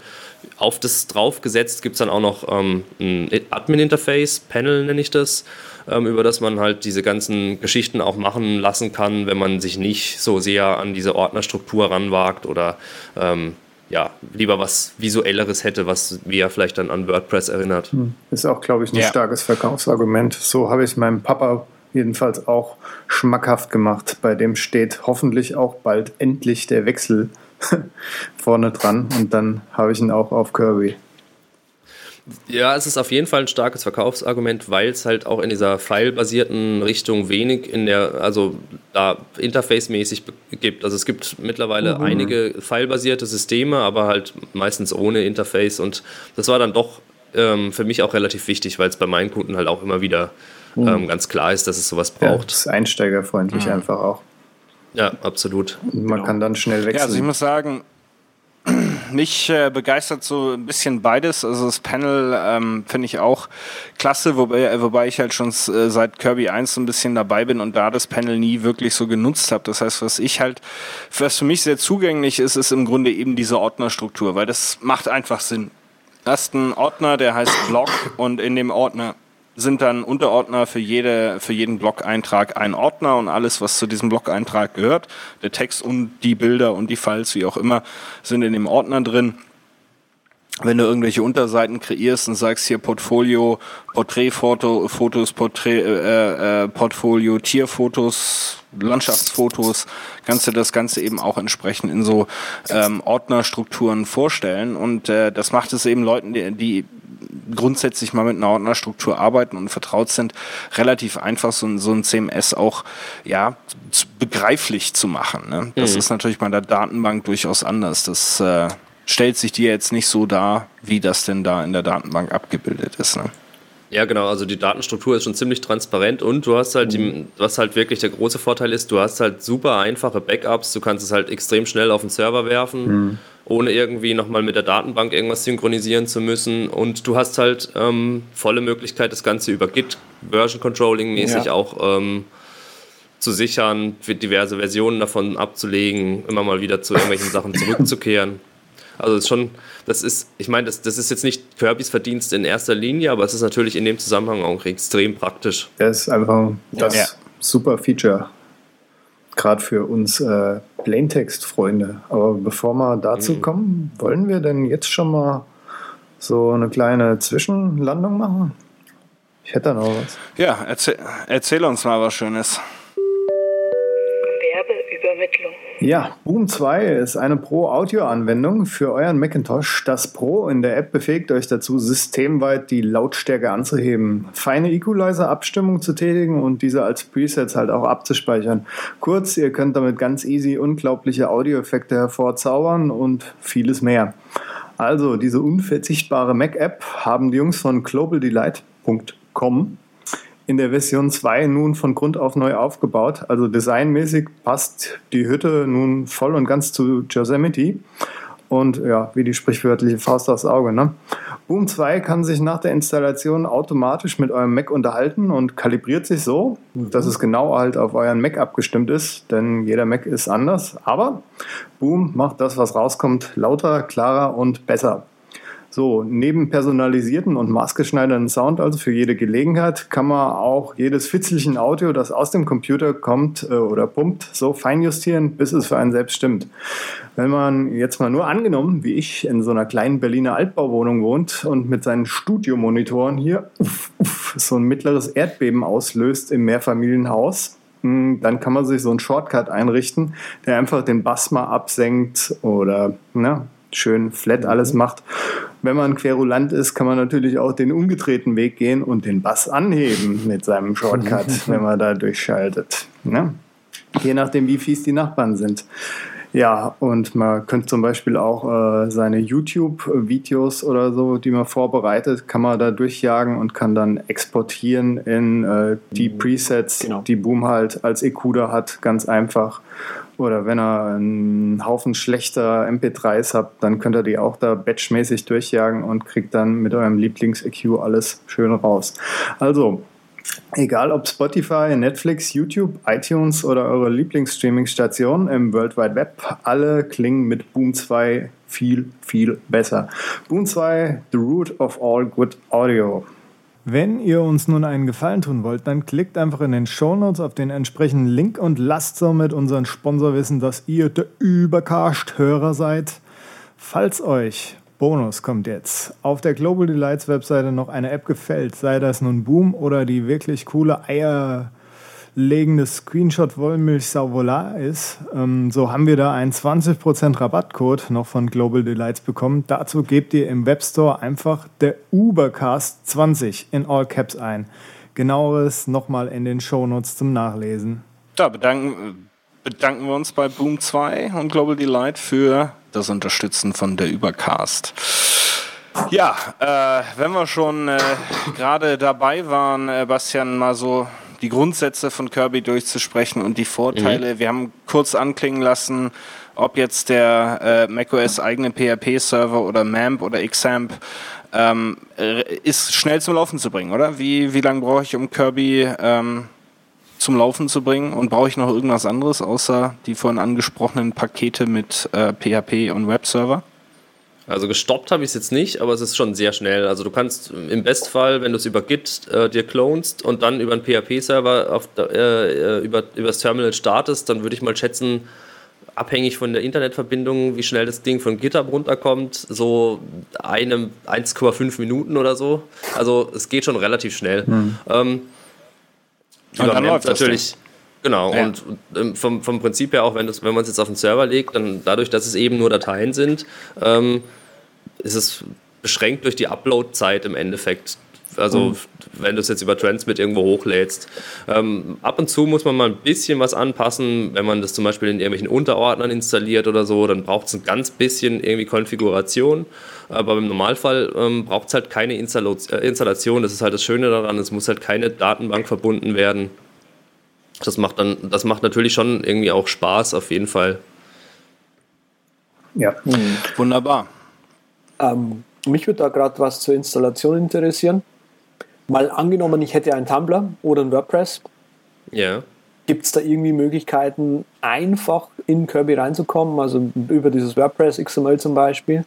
Auf das draufgesetzt gibt es dann auch noch ähm, ein Admin-Interface, Panel nenne ich das, ähm, über das man halt diese ganzen Geschichten auch machen lassen kann, wenn man sich nicht so sehr an diese Ordnerstruktur ranwagt oder ähm, ja, lieber was Visuelleres hätte, was mir vielleicht dann an WordPress erinnert. Hm. Ist auch, glaube ich, ein ja. starkes Verkaufsargument. So habe ich es meinem Papa jedenfalls auch schmackhaft gemacht. Bei dem steht hoffentlich auch bald endlich der Wechsel vorne dran und dann habe ich ihn auch auf Kirby. Ja, es ist auf jeden Fall ein starkes Verkaufsargument, weil es halt auch in dieser File-basierten Richtung wenig in der, also da interface-mäßig gibt. Also es gibt mittlerweile mhm. einige File-basierte Systeme, aber halt meistens ohne Interface und das war dann doch ähm, für mich auch relativ wichtig, weil es bei meinen Kunden halt auch immer wieder mhm. ähm, ganz klar ist, dass es sowas braucht. Ja, das ist einsteigerfreundlich mhm. einfach auch. Ja, absolut. Und man genau. kann dann schnell wechseln. Ja, also ich muss sagen, mich äh, begeistert so ein bisschen beides. Also das Panel ähm, finde ich auch klasse, wobei, wobei ich halt schon äh, seit Kirby 1 so ein bisschen dabei bin und da das Panel nie wirklich so genutzt habe. Das heißt, was ich halt, was für mich sehr zugänglich ist, ist im Grunde eben diese Ordnerstruktur, weil das macht einfach Sinn. Du hast einen Ordner, der heißt Blog und in dem Ordner sind dann Unterordner für, jede, für jeden Blog-Eintrag ein Ordner und alles, was zu diesem Blog-Eintrag gehört. Der Text und die Bilder und die Files, wie auch immer, sind in dem Ordner drin. Wenn du irgendwelche Unterseiten kreierst und sagst hier Portfolio, Porträtfoto, Fotos, Porträt, äh, äh, Portfolio, Tierfotos, Landschaftsfotos, kannst du das Ganze eben auch entsprechend in so ähm, Ordnerstrukturen vorstellen. Und äh, das macht es eben Leuten, die, die grundsätzlich mal mit einer Ordnerstruktur arbeiten und vertraut sind, relativ einfach so, so ein CMS auch ja begreiflich zu machen. Ne? Das mhm. ist natürlich bei der Datenbank durchaus anders. Das äh, stellt sich dir jetzt nicht so dar, wie das denn da in der Datenbank abgebildet ist. Ne? Ja, genau. Also die Datenstruktur ist schon ziemlich transparent und du hast halt, die, was halt wirklich der große Vorteil ist, du hast halt super einfache Backups. Du kannst es halt extrem schnell auf den Server werfen. Mhm ohne irgendwie nochmal mit der Datenbank irgendwas synchronisieren zu müssen. Und du hast halt ähm, volle Möglichkeit, das Ganze über Git, Version Controlling mäßig ja. auch ähm, zu sichern, diverse Versionen davon abzulegen, immer mal wieder zu irgendwelchen Sachen zurückzukehren. Also das ist schon, das ist, ich meine, das, das ist jetzt nicht Kirbys Verdienst in erster Linie, aber es ist natürlich in dem Zusammenhang auch extrem praktisch. Das ist einfach das ja. super Feature gerade für uns äh, Plaintext-Freunde. Aber bevor wir dazu mhm. kommen, wollen wir denn jetzt schon mal so eine kleine Zwischenlandung machen? Ich hätte da noch was. Ja, erzähl, erzähl uns mal was Schönes. Werbeübermittlung. Ja, Boom 2 ist eine Pro-Audio-Anwendung für euren Macintosh. Das Pro in der App befähigt euch dazu, systemweit die Lautstärke anzuheben, feine Equalizer-Abstimmung zu tätigen und diese als Presets halt auch abzuspeichern. Kurz, ihr könnt damit ganz easy unglaubliche Audioeffekte hervorzaubern und vieles mehr. Also, diese unverzichtbare Mac-App haben die Jungs von globaldelight.com in der Version 2 nun von Grund auf neu aufgebaut. Also designmäßig passt die Hütte nun voll und ganz zu Yosemite. und ja, wie die sprichwörtliche Faust aufs Auge. Ne? Boom 2 kann sich nach der Installation automatisch mit eurem Mac unterhalten und kalibriert sich so, dass es genau halt auf euren Mac abgestimmt ist, denn jeder Mac ist anders. Aber Boom macht das, was rauskommt, lauter, klarer und besser. So, neben personalisierten und maßgeschneiderten Sound, also für jede Gelegenheit, kann man auch jedes Fitzelchen Audio, das aus dem Computer kommt äh, oder pumpt, so feinjustieren, bis es für einen selbst stimmt. Wenn man jetzt mal nur angenommen, wie ich, in so einer kleinen Berliner Altbauwohnung wohnt und mit seinen Studiomonitoren hier uff, uff, so ein mittleres Erdbeben auslöst im Mehrfamilienhaus, hm, dann kann man sich so einen Shortcut einrichten, der einfach den Bass mal absenkt oder ne, schön flat alles macht. Wenn man querulant ist, kann man natürlich auch den umgedrehten Weg gehen und den Bass anheben mit seinem Shortcut, wenn man da durchschaltet. Ne? Je nachdem, wie fies die Nachbarn sind. Ja, und man könnte zum Beispiel auch äh, seine YouTube-Videos oder so, die man vorbereitet, kann man da durchjagen und kann dann exportieren in äh, die Presets, Genau. die Boom halt als EQ da hat, ganz einfach. Oder wenn er einen Haufen schlechter MP3s habt, dann könnt ihr die auch da batchmäßig durchjagen und kriegt dann mit eurem Lieblings-EQ alles schön raus. Also, egal ob Spotify, Netflix, YouTube, iTunes oder eure Lieblingsstreaming-Station im World Wide Web, alle klingen mit Boom 2 viel, viel besser. Boom 2, the root of all good audio. Wenn ihr uns nun einen Gefallen tun wollt, dann klickt einfach in den Shownotes auf den entsprechenden Link und lasst somit unseren Sponsor wissen, dass ihr der Übercast-Hörer seid. Falls euch, Bonus kommt jetzt, auf der Global Delights Webseite noch eine App gefällt, sei das nun Boom oder die wirklich coole eierlegende Screenshot Wollmilch Sauvola ist, ähm, so haben wir da einen 20% Rabattcode noch von Global Delights bekommen. Dazu gebt ihr im Webstore einfach der Ubercast 20 in All Caps ein. Genaueres nochmal in den Shownotes zum Nachlesen. Da bedanken, bedanken wir uns bei Boom 2 und Global Delight für das Unterstützen von der Übercast. Ja, äh, wenn wir schon äh, gerade dabei waren, äh, Bastian, mal so die Grundsätze von Kirby durchzusprechen und die Vorteile. Wir haben kurz anklingen lassen, ob jetzt der äh, macOS eigene PHP-Server oder MAMP oder XAMP ähm, äh, ist schnell zum Laufen zu bringen, oder? Wie, wie lange brauche ich, um Kirby ähm, zum Laufen zu bringen? Und brauche ich noch irgendwas anderes außer die vorhin angesprochenen Pakete mit äh, PHP und Webserver? Also gestoppt habe ich es jetzt nicht, aber es ist schon sehr schnell. Also du kannst im Bestfall, wenn du es über Git äh, dir clonst und dann über einen PHP-Server äh, äh, über, über das Terminal startest, dann würde ich mal schätzen, abhängig von der Internetverbindung, wie schnell das Ding von GitHub runterkommt, so einem 1,5 Minuten oder so. Also es geht schon relativ schnell. Ähm, Und dann läuft natürlich. Genau, Ja. und ähm, vom, vom Prinzip her auch, wenn, das, wenn man es jetzt auf den Server legt, dann dadurch, dass es eben nur Dateien sind, ähm, ist es beschränkt durch die Upload-Zeit im Endeffekt. Also wenn du es jetzt über Transmit irgendwo hochlädst. Ähm, ab und zu muss man mal ein bisschen was anpassen, wenn man das zum Beispiel in irgendwelchen Unterordnern installiert oder so, dann braucht es ein ganz bisschen irgendwie Konfiguration. Aber im Normalfall ähm, braucht es halt keine Installo- äh, Installation. Das ist halt das Schöne daran, es muss halt keine Datenbank verbunden werden. Das macht dann, das macht natürlich schon irgendwie auch Spaß, auf jeden Fall. Ja. Wunderbar. Ähm, mich würde da gerade was zur Installation interessieren. Mal angenommen, ich hätte einen Tumblr oder ein WordPress. Ja. Gibt es da irgendwie Möglichkeiten, einfach in Kirby reinzukommen? Also über dieses WordPress XML zum Beispiel?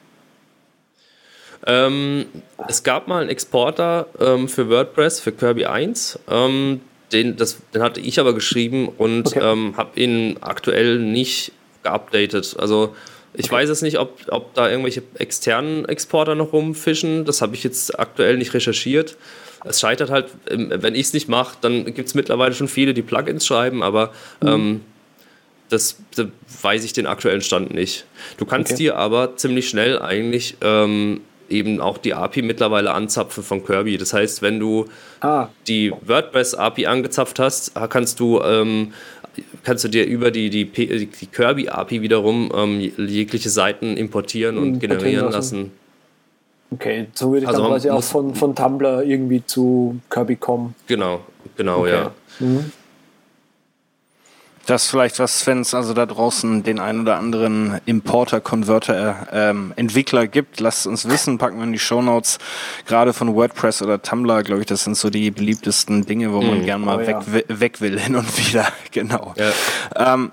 Ähm, es gab mal einen Exporter ähm, für WordPress, für Kirby 1. Ähm, den, das, den hatte ich aber geschrieben und Okay. ähm, habe ihn aktuell nicht geupdatet. Also ich weiß es nicht, ob, ob da irgendwelche externen Exporter noch rumfischen. Das habe ich jetzt aktuell nicht recherchiert. Es scheitert halt, ähm, wenn ich es nicht mache, dann gibt es mittlerweile schon viele, die Plugins schreiben, aber ähm, das, das weiß ich den aktuellen Stand nicht. Du kannst Okay. dir aber ziemlich schnell eigentlich ähm, eben auch die API mittlerweile anzapfen von Kirby. Das heißt, wenn du Ah, die WordPress-API angezapft hast, kannst du, ähm, kannst du dir über die, die, die Kirby-API wiederum ähm, jegliche Seiten importieren und Importieren generieren lassen. lassen. Okay. So würde ich Also dann man quasi auch muss- von, von Tumblr irgendwie zu Kirby kommen. Genau, genau, Okay. ja. Das vielleicht was, wenn es also da draußen den ein oder anderen Importer, Converter, ähm, Entwickler gibt, lasst uns wissen, packen wir in die Shownotes. Gerade von WordPress oder Tumblr, glaube ich, das sind so die beliebtesten Dinge, wo man Mhm. gern mal Oh, weg, ja. weg will, hin und wieder. genau. Ja. Ähm,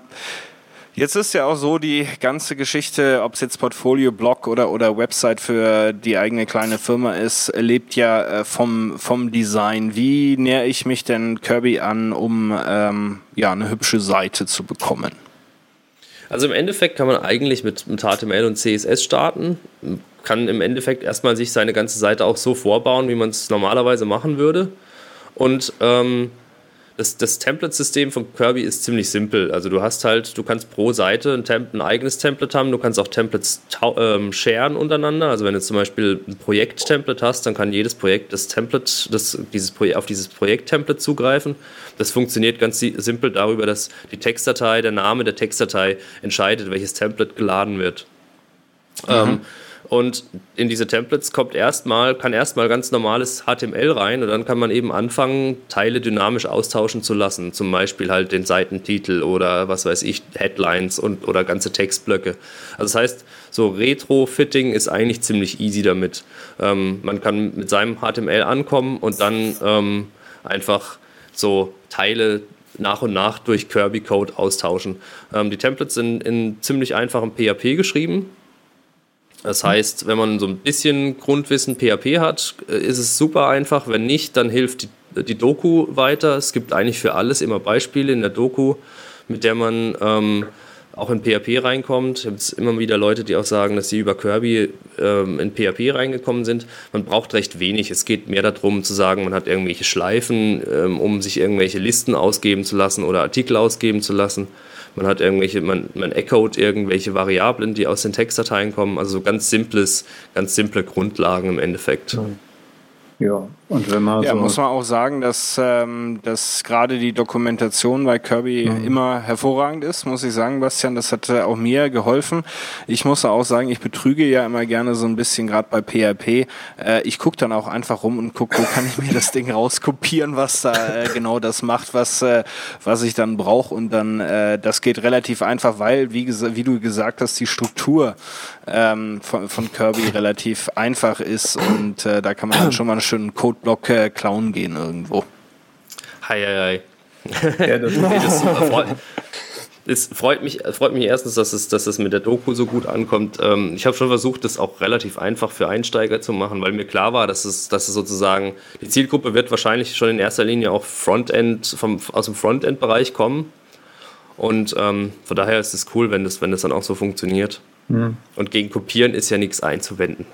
Jetzt ist ja auch so die ganze Geschichte, ob es jetzt Portfolio, Blog oder, oder Website für die eigene kleine Firma ist, lebt ja äh, vom, vom Design. Wie nähere ich mich denn Kirby an, um ähm, ja, eine hübsche Seite zu bekommen? Also im Endeffekt kann man eigentlich mit, mit HTML und CSS starten, kann im Endeffekt erstmal sich seine ganze Seite auch so vorbauen, wie man es normalerweise machen würde. Und ähm, das, das Template-System von Kirby ist ziemlich simpel. Also du hast halt, du kannst pro Seite ein, Temp ein eigenes Template haben, du kannst auch Templates ähm, sharen untereinander. Also wenn du zum Beispiel ein Projekt-Template hast, dann kann jedes Projekt das Template, das, dieses Projekt, auf dieses Projekt-Template zugreifen. Das funktioniert ganz si- simpel darüber, dass die Textdatei, der Name der Textdatei entscheidet, welches Template geladen wird. Ähm, und in diese Templates kommt erstmal, kann erstmal ganz normales HTML rein und dann kann man eben anfangen, Teile dynamisch austauschen zu lassen. Zum Beispiel halt den Seitentitel oder was weiß ich, Headlines und oder ganze Textblöcke. Also das heißt, so Retro-Fitting ist eigentlich ziemlich easy damit. Ähm, man kann mit seinem HTML ankommen und dann ähm, einfach so Teile nach und nach durch Kirby-Code austauschen. Ähm, die Templates sind in ziemlich einfachem PHP geschrieben. Das heißt, wenn man so ein bisschen Grundwissen PHP hat, äh, ist es super einfach. Wenn nicht, dann hilft die, die Doku weiter. Es gibt eigentlich für alles immer Beispiele in der Doku, mit der man ähm, auch in PHP reinkommt. Es gibt immer wieder Leute, die auch sagen, dass sie über Kirby ähm, in PHP reingekommen sind. Man braucht recht wenig. Es geht mehr darum zu sagen, man hat irgendwelche Schleifen, ähm, um sich irgendwelche Listen ausgeben zu lassen oder Artikel ausgeben zu lassen. Man hat irgendwelche, man, man echoed irgendwelche Variablen, die aus den Textdateien kommen. Also so ganz simples, ganz simple Grundlagen im Endeffekt. Ja, und wenn man Ja, so muss man auch sagen, dass, ähm, dass gerade die Dokumentation bei Kirby immer hervorragend ist, muss ich sagen, Bastian. Das hat äh, auch mir geholfen. Ich muss auch sagen, ich betrüge ja immer gerne so ein bisschen, gerade bei PHP. Äh, ich gucke dann auch einfach rum und gucke, wo kann ich mir das Ding rauskopieren, was da äh, genau das macht, was, äh, was ich dann brauche. Und dann, äh, das geht relativ einfach, weil, wie, wie du gesagt hast, die Struktur ähm, von, von Kirby relativ einfach ist und äh, da kann man dann schon mal einen schönen Codeblock äh, klauen gehen irgendwo. Hei, hei, hei. ja, das, Nee, das freut, es freut mich, freut mich erstens, dass es, dass es mit der Doku so gut ankommt. Ähm, ich habe schon versucht, das auch relativ einfach für Einsteiger zu machen, weil mir klar war, dass es, dass es sozusagen, die Zielgruppe wird wahrscheinlich schon in erster Linie auch Frontend, vom, aus dem Frontend-Bereich kommen. Und ähm, von daher ist es cool, wenn das, wenn das dann auch so funktioniert. Und gegen Kopieren ist ja nichts einzuwenden.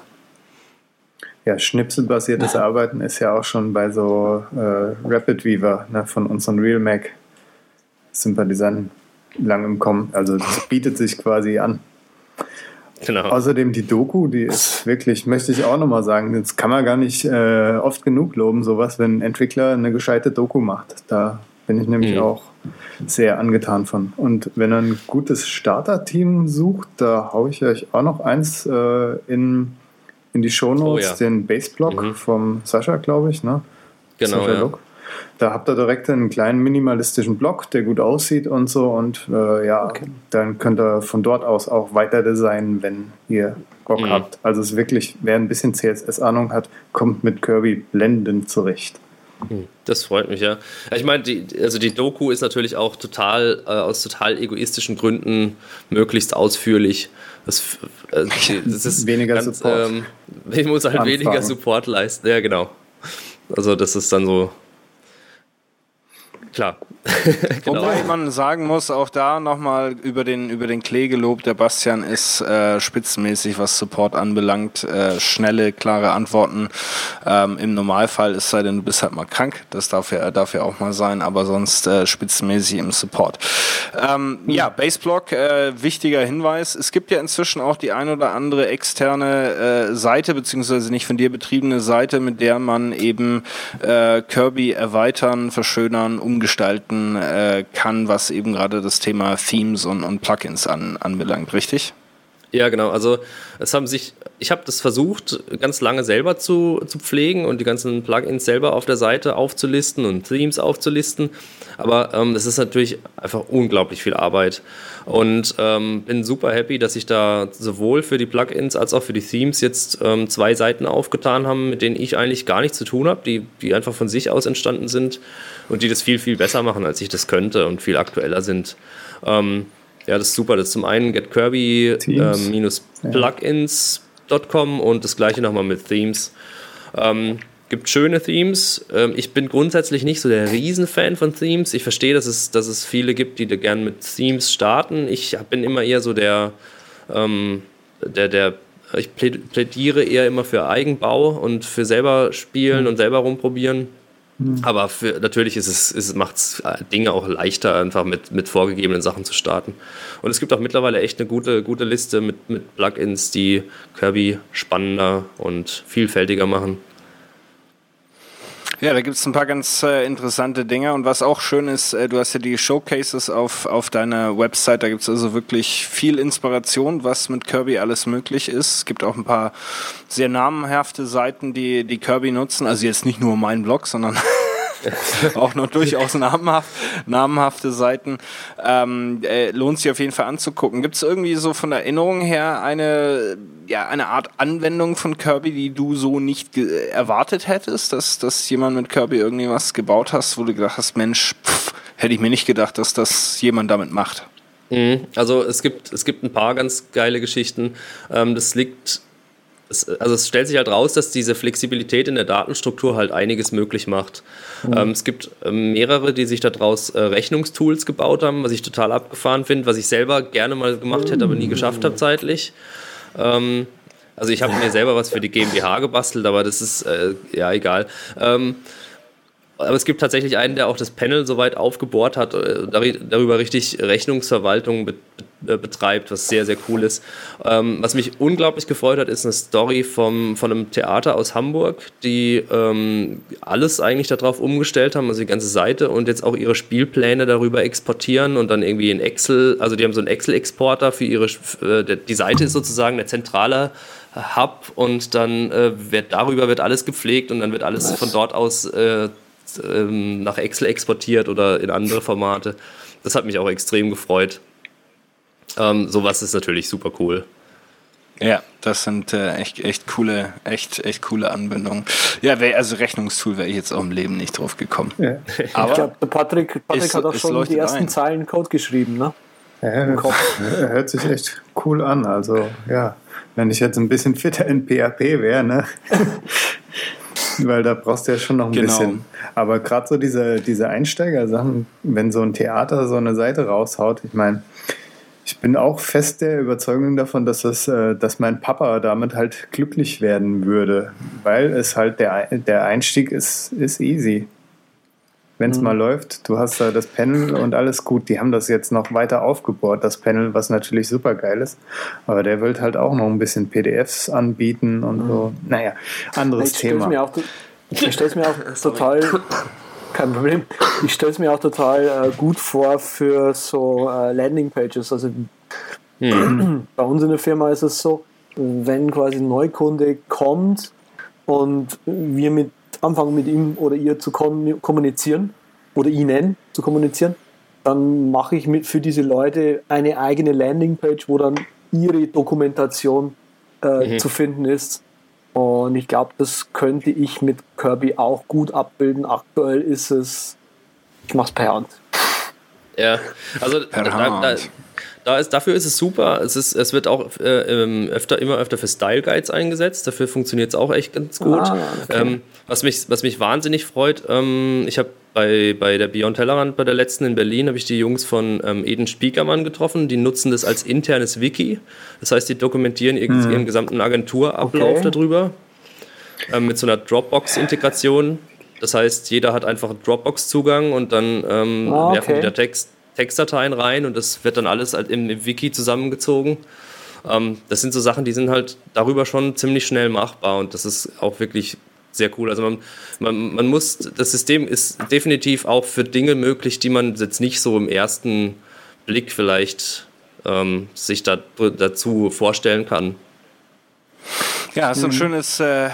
Ja, schnipselbasiertes Arbeiten ist ja auch schon bei so äh, Rapid Weaver ne, von unseren Real Mac Sympathisanten lang im Kommen. Also das bietet sich quasi an. Genau. Außerdem die Doku, die ist wirklich, möchte ich auch nochmal sagen, das kann man gar nicht äh, oft genug loben, sowas, wenn ein Entwickler eine gescheite Doku macht. Da bin ich nämlich Mhm. auch sehr angetan von. Und wenn er ein gutes Starter-Team sucht, da haue ich euch auch noch eins äh, in, in die Shownotes, Oh ja. den Base-Blog Mhm. vom Sascha, glaube ich. Ne? Genau, Sascha ja. Luck. Da habt ihr direkt einen kleinen minimalistischen Blog, der gut aussieht und so. Und äh, ja, dann könnt ihr von dort aus auch weiter designen, wenn ihr Bock Mhm. habt. Also es ist wirklich, wer ein bisschen CSS-Ahnung hat, kommt mit Kirby blendend zurecht. Das freut mich, ja. Ich meine, die, also die Doku ist natürlich auch total, äh, aus total egoistischen Gründen möglichst ausführlich. Das, äh, das ist Weniger Support. Ähm, ich muss halt Anfragen. weniger Support leisten. Ja, genau. Also das ist dann so. Klar. genau. Wobei man sagen muss, auch da nochmal über den, über den Klee gelobt, der Bastian ist äh, spitzenmäßig, was Support anbelangt. Äh, schnelle, klare Antworten. Ähm, Im Normalfall, es sei denn, du bist halt mal krank, das darf ja, darf ja auch mal sein, aber sonst äh, spitzenmäßig im Support. Ähm, Ja, Baseblock, äh, wichtiger Hinweis. Es gibt ja inzwischen auch die ein oder andere externe äh, Seite, beziehungsweise nicht von dir betriebene Seite, mit der man eben äh, Kirby erweitern, verschönern, umgestalten äh, kann, was eben gerade das Thema Themes und, und Plugins an, anbelangt, richtig? Ja, genau. Also es haben sich, ich habe das versucht, ganz lange selber zu, zu pflegen und die ganzen Plugins selber auf der Seite aufzulisten und Themes aufzulisten. Aber ähm, es ist natürlich einfach unglaublich viel Arbeit. Und ähm, bin super happy, dass sich da sowohl für die Plugins als auch für die Themes jetzt ähm, zwei Seiten aufgetan haben, mit denen ich eigentlich gar nichts zu tun habe, die, die einfach von sich aus entstanden sind und die das viel, viel besser machen, als ich das könnte und viel aktueller sind. Ähm, ja, das ist super. Das ist zum einen getkirby-plugins.com ähm, und das gleiche nochmal mit Themes. Ähm, gibt schöne Themes. Ähm, ich bin grundsätzlich nicht so der Riesenfan von Themes. Ich verstehe, dass es, dass es viele gibt, die da gerne mit Themes starten. Ich bin immer eher so der, ähm, der, der ich plädiere eher immer für Eigenbau und für selber spielen mhm. und selber rumprobieren. Mhm. Aber für, natürlich ist es, ist, macht es äh, Dinge auch leichter, einfach mit, mit vorgegebenen Sachen zu starten. Und es gibt auch mittlerweile echt eine gute, gute Liste mit, mit Plugins, die Kirby spannender und vielfältiger machen. Ja, da gibt es ein paar ganz äh, interessante Dinge. Und was auch schön ist, äh, du hast ja die Showcases auf, auf deiner Website. Da gibt es also wirklich viel Inspiration, was mit Kirby alles möglich ist. Es gibt auch ein paar sehr namenhafte Seiten, die, die Kirby nutzen. Also jetzt nicht nur mein Blog, sondern auch noch durchaus namenhaft, namenhafte Seiten. Ähm, äh, lohnt sich auf jeden Fall anzugucken. Gibt es irgendwie so von der Erinnerung her eine, ja, eine Art Anwendung von Kirby, die du so nicht erwartet hättest, dass, dass jemand mit Kirby irgendwie was gebaut hast, wo du gedacht hast, Mensch, pff, hätte ich mir nicht gedacht, dass das jemand damit macht? Mhm. Also es gibt, es gibt ein paar ganz geile Geschichten. Ähm, das liegt es, also es stellt sich halt raus, dass diese Flexibilität in der Datenstruktur halt einiges möglich macht. Mhm. Ähm, es gibt ähm, mehrere, die sich daraus äh, Rechnungstools gebaut haben, was ich total abgefahren finde, was ich selber gerne mal gemacht hätte, aber nie geschafft habe zeitlich. Ähm, also ich habe mir selber was für die GmbH gebastelt, aber das ist äh, ja egal. Ähm, aber es gibt tatsächlich einen, der auch das Panel soweit aufgebohrt hat, äh, darüber richtig Rechnungsverwaltung betreibt, was sehr, sehr cool ist. Ähm, was mich unglaublich gefreut hat, ist eine Story vom, von einem Theater aus Hamburg, die ähm, alles eigentlich darauf umgestellt haben, also die ganze Seite und jetzt auch ihre Spielpläne darüber exportieren und dann irgendwie in Excel, also die haben so einen Excel-Exporter für ihre, äh, die Seite ist sozusagen der zentrale Hub und dann äh, wird darüber wird alles gepflegt und dann wird alles von dort aus äh, ähm, nach Excel exportiert oder in andere Formate. Das hat mich auch extrem gefreut. Ähm, sowas ist natürlich super cool. Ja, das sind äh, echt, echt coole, echt, echt coole Anwendungen. Ja, wär, also Rechnungstool wäre ich jetzt auch im Leben nicht drauf gekommen. Ja. Aber ich glaube, Patrick, Patrick es, hat auch schon die ersten ein. Zeilen Code geschrieben, ne? Ja, hört sich echt cool an. Also ja, wenn ich jetzt ein bisschen fitter in PHP wäre, ne? Weil da brauchst du ja schon noch ein genau. bisschen. Aber gerade so diese, diese Einsteiger-Sachen, wenn so ein Theater so eine Seite raushaut, ich meine, ich bin auch fest der Überzeugung davon, dass, das, äh, dass mein Papa damit halt glücklich werden würde, weil es halt der, der Einstieg ist, ist easy wenn es mhm. mal läuft. Du hast da das Panel und alles gut. Die haben das jetzt noch weiter aufgebohrt, das Panel, was natürlich super geil ist. Aber der will halt auch noch ein bisschen PDFs anbieten und mhm. so. Naja, anderes ich Thema. Mir auch, ich stelle es mir auch total, kein Problem, ich stelle es mir auch total äh, gut vor für so äh, Landingpages. Also mhm. bei uns in der Firma ist es so, wenn quasi ein Neukunde kommt und wir mit anfangen mit ihm oder ihr zu kommunizieren oder ihnen zu kommunizieren, dann mache ich mit für diese Leute eine eigene Landingpage, wo dann ihre Dokumentation äh, mhm. zu finden ist. Und ich glaube, das könnte ich mit Kirby auch gut abbilden. Aktuell ist es, ich mache es per Hand. Ja, also per da, Hand. Da, da ist, dafür ist es super. Es, ist, es wird auch äh, ähm, öfter, immer öfter für Style Guides eingesetzt. Dafür funktioniert es auch echt ganz gut. Ah, okay. ähm, was, mich, was mich wahnsinnig freut, ähm, ich habe bei, bei der Beyond Tellerrand, bei der letzten in Berlin, habe ich die Jungs von ähm, Eden Spiekermann getroffen. Die nutzen das als internes Wiki. Das heißt, die dokumentieren ihren, mhm. ihren gesamten Agenturablauf okay. darüber. Ähm, mit so einer Dropbox-Integration. Das heißt, jeder hat einfach einen Dropbox-Zugang und dann ähm, ah, okay. werfen die da Text, Textdateien rein und das wird dann alles halt im, im Wiki zusammengezogen. Ähm, das sind so Sachen, die sind halt darüber schon ziemlich schnell machbar und das ist auch wirklich sehr cool. Also man, man, man muss, das System ist definitiv auch für Dinge möglich, die man jetzt nicht so im ersten Blick vielleicht ähm, sich da, dazu vorstellen kann. Ja, hast du ein schönes, äh,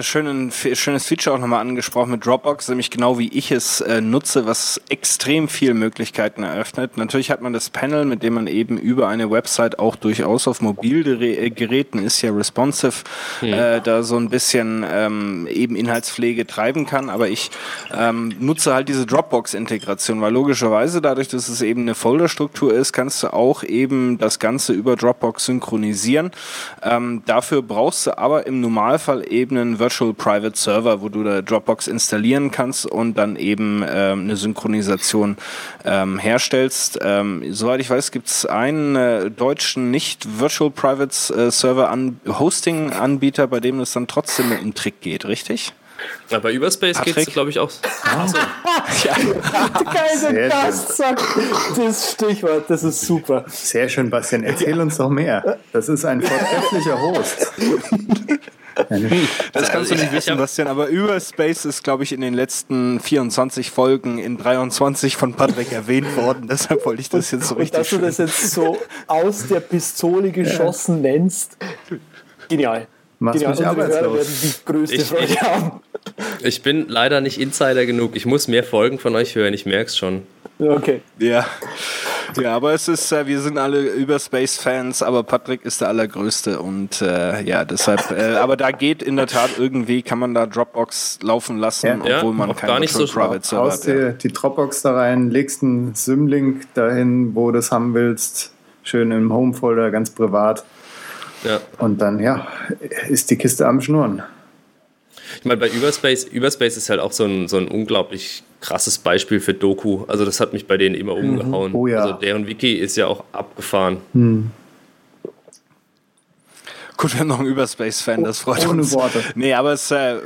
schönen, schönes Feature auch nochmal angesprochen mit Dropbox, nämlich genau wie ich es äh, nutze, was extrem viele Möglichkeiten eröffnet. Natürlich hat man das Panel, mit dem man eben über eine Website auch durchaus auf Mobilgeräten ist ja responsive, hm. äh, da so ein bisschen ähm, eben Inhaltspflege treiben kann. Aber ich ähm, nutze halt diese Dropbox-Integration, weil logischerweise dadurch, dass es eben eine Folderstruktur ist, kannst du auch eben das Ganze über Dropbox synchronisieren. Ähm, dafür brauchst du aber im Normalfall eben einen Virtual Private Server, wo du da Dropbox installieren kannst und dann eben ähm, eine Synchronisation ähm, herstellst. Ähm, soweit ich weiß, gibt es einen äh, deutschen nicht Virtual Private äh, Server an Hosting Anbieter, bei dem es dann trotzdem mit einem Trick geht, richtig? Ja, bei Überspace geht es, glaube ich, auch. Ah. So. ja. Geil, das sagt das Stichwort, das ist super. Sehr schön, Bastian. Erzähl uns doch mehr. Das ist ein vortrefflicher Host. Das kannst du nicht wissen, Bastian, aber Überspace ist, glaube ich, in den letzten 24 Folgen in 23 von Patrick erwähnt worden. Deshalb wollte ich das jetzt so richtig. Und dass du das jetzt so aus der Pistole geschossen ja. nennst. Genial. Machst genau, mich arbeitslos. werden die größte ich, haben. Ich bin leider nicht Insider genug. Ich muss mehr Folgen von euch hören, ich merke es schon. Okay. Ja. Ja, aber es ist, äh, wir sind alle Überspace-Fans, aber Patrick ist der allergrößte und äh, ja, deshalb, äh, aber da geht in der Tat irgendwie, kann man da Dropbox laufen lassen, ja, obwohl man kein gar nicht so Private Server hat. Ja. Die, die Dropbox da rein, legst einen Symlink dahin, wo du es haben willst, schön im Home-Folder, ganz privat ja. Und dann, ja, ist die Kiste am Schnurren. Ich meine, bei Überspace, Überspace ist halt auch so ein, so ein unglaublich krasses Beispiel für Doku. Also das hat mich bei denen immer mhm. umgehauen. Oh ja. Also deren Wiki ist ja auch abgefahren. Mhm. Gut, wir haben noch einen Überspace-Fan, das freut Ohne uns. Worte. Nee, aber es äh,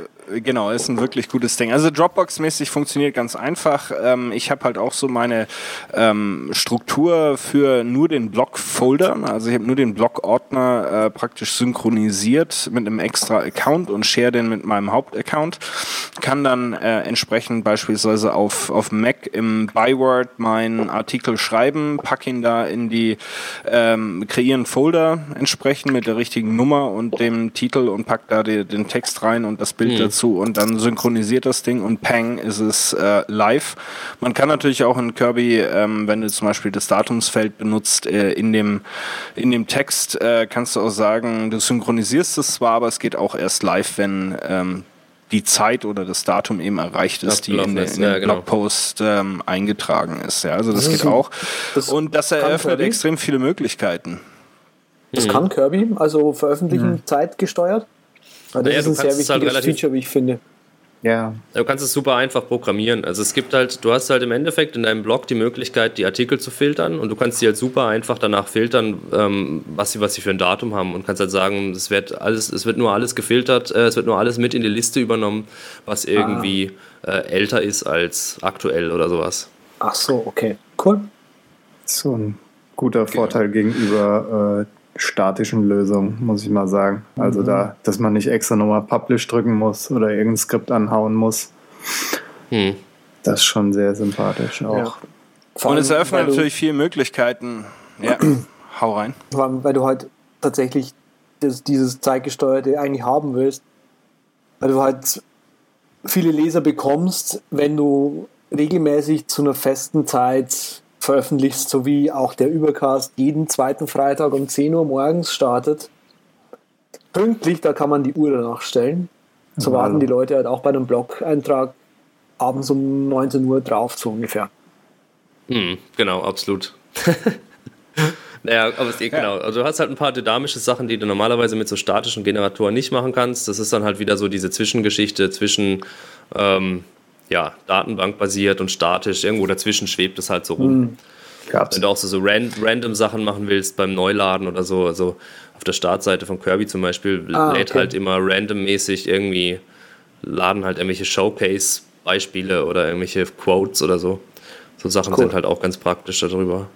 genau ist ein wirklich gutes Ding. Also Dropbox-mäßig funktioniert ganz einfach. Ähm, ich habe halt auch so meine ähm, Struktur für nur den Blog-Folder. Also ich habe nur den Blog-Ordner äh, praktisch synchronisiert mit einem extra Account und share den mit meinem Hauptaccount. Kann dann äh, entsprechend beispielsweise auf, auf Mac im Byword meinen Artikel schreiben, pack ihn da in die ähm, kreieren Folder entsprechend mit der richtigen Nummer und dem Titel und pack da die, den Text rein und das Bild mhm. dazu und dann synchronisiert das Ding und pang ist es äh, live. Man kann natürlich auch in Kirby, ähm, wenn du zum Beispiel das Datumsfeld benutzt, äh, in dem in dem Text äh, kannst du auch sagen, du synchronisierst es zwar, aber es geht auch erst live, wenn ähm, die Zeit oder das Datum eben erreicht ist, die in, den, in ja, genau. Blogpost ähm, eingetragen ist. Ja, also das, das geht auch. Das und das eröffnet extrem viele Möglichkeiten. Das mhm. kann Kirby, also veröffentlichen mhm. zeitgesteuert. Das naja, ist ein sehr halt wichtiges halt Feature, wie ich finde. Ja. Du kannst es super einfach programmieren. Also es gibt halt, du hast halt im Endeffekt in deinem Blog die Möglichkeit, die Artikel zu filtern und du kannst sie halt super einfach danach filtern, ähm, was sie, was sie für ein Datum haben und kannst halt sagen, es wird alles, es wird nur alles gefiltert, äh, es wird nur alles mit in die Liste übernommen, was irgendwie ah. äh, älter ist als aktuell oder sowas. Ach so, okay. Cool. So ein guter genau. Vorteil gegenüber äh, statischen Lösung, muss ich mal sagen. Also mhm. da, dass man nicht extra nochmal Publish drücken muss oder irgendein Skript anhauen muss. Mhm. Das ist schon sehr sympathisch auch. Ja. Und es eröffnet natürlich viele Möglichkeiten. Ja, hau rein. Vor allem, weil du halt tatsächlich das, dieses Zeitgesteuerte eigentlich haben willst. Weil du halt viele Leser bekommst, wenn du regelmäßig zu einer festen Zeit veröffentlichst, sowie auch der Übercast jeden zweiten Freitag um 10 Uhr morgens startet. Pünktlich, da kann man die Uhr danach stellen. So wow. warten die Leute halt auch bei einem Blog-Eintrag abends um 19 Uhr drauf, so ungefähr. Hm, genau, absolut. naja, aber es, genau. Also du hast halt ein paar dynamische Sachen, die du normalerweise mit so statischen Generatoren nicht machen kannst. Das ist dann halt wieder so diese Zwischengeschichte zwischen ähm, ja, datenbankbasiert und statisch. Irgendwo dazwischen schwebt es halt so rum. Mhm. Wenn du auch so, so ran, random Sachen machen willst beim Neuladen oder so, also auf der Startseite von Kirby zum Beispiel ah, lädt okay. halt immer randommäßig irgendwie, laden halt irgendwelche Showcase-Beispiele oder irgendwelche Quotes oder so. So Sachen cool. sind halt auch ganz praktisch darüber.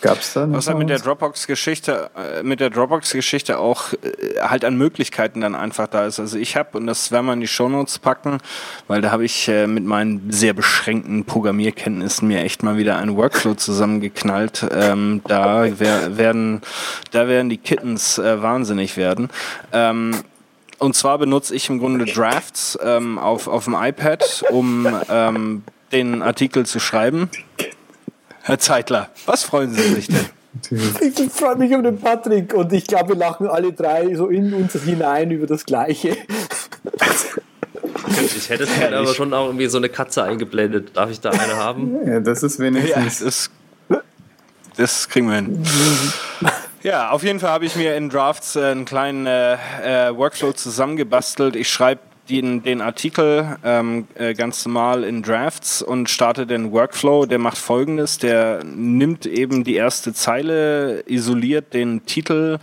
Gab's da Was halt mit der? Dropbox-Geschichte, äh, mit der Dropbox-Geschichte auch äh, halt an Möglichkeiten dann einfach da ist. Also ich habe, und das werden wir in die Shownotes packen, weil da habe ich äh, mit meinen sehr beschränkten Programmierkenntnissen mir echt mal wieder einen Workflow zusammengeknallt. Ähm, da wer, werden, da werden die Kittens äh, wahnsinnig werden. Ähm, und zwar benutze ich im Grunde Drafts ähm, auf, auf dem iPad, um ähm, den Artikel zu schreiben. Herr Zeitler, was freuen Sie sich denn? Ich freue mich um den Patrick und ich glaube, wir lachen alle drei so in uns hinein über das Gleiche. Ich hätte es gerne aber schon auch irgendwie so eine Katze eingeblendet. Darf ich da eine haben? Ja, das ist Ja, wenigstens. das, das kriegen wir hin. Ja, auf jeden Fall habe ich mir in Drafts äh, einen kleinen äh, äh, Workflow zusammengebastelt. Ich schreibe den, den Artikel ähm, äh, ganz normal in Drafts und starte den Workflow. Der macht folgendes: Der nimmt eben die erste Zeile, isoliert den Titel,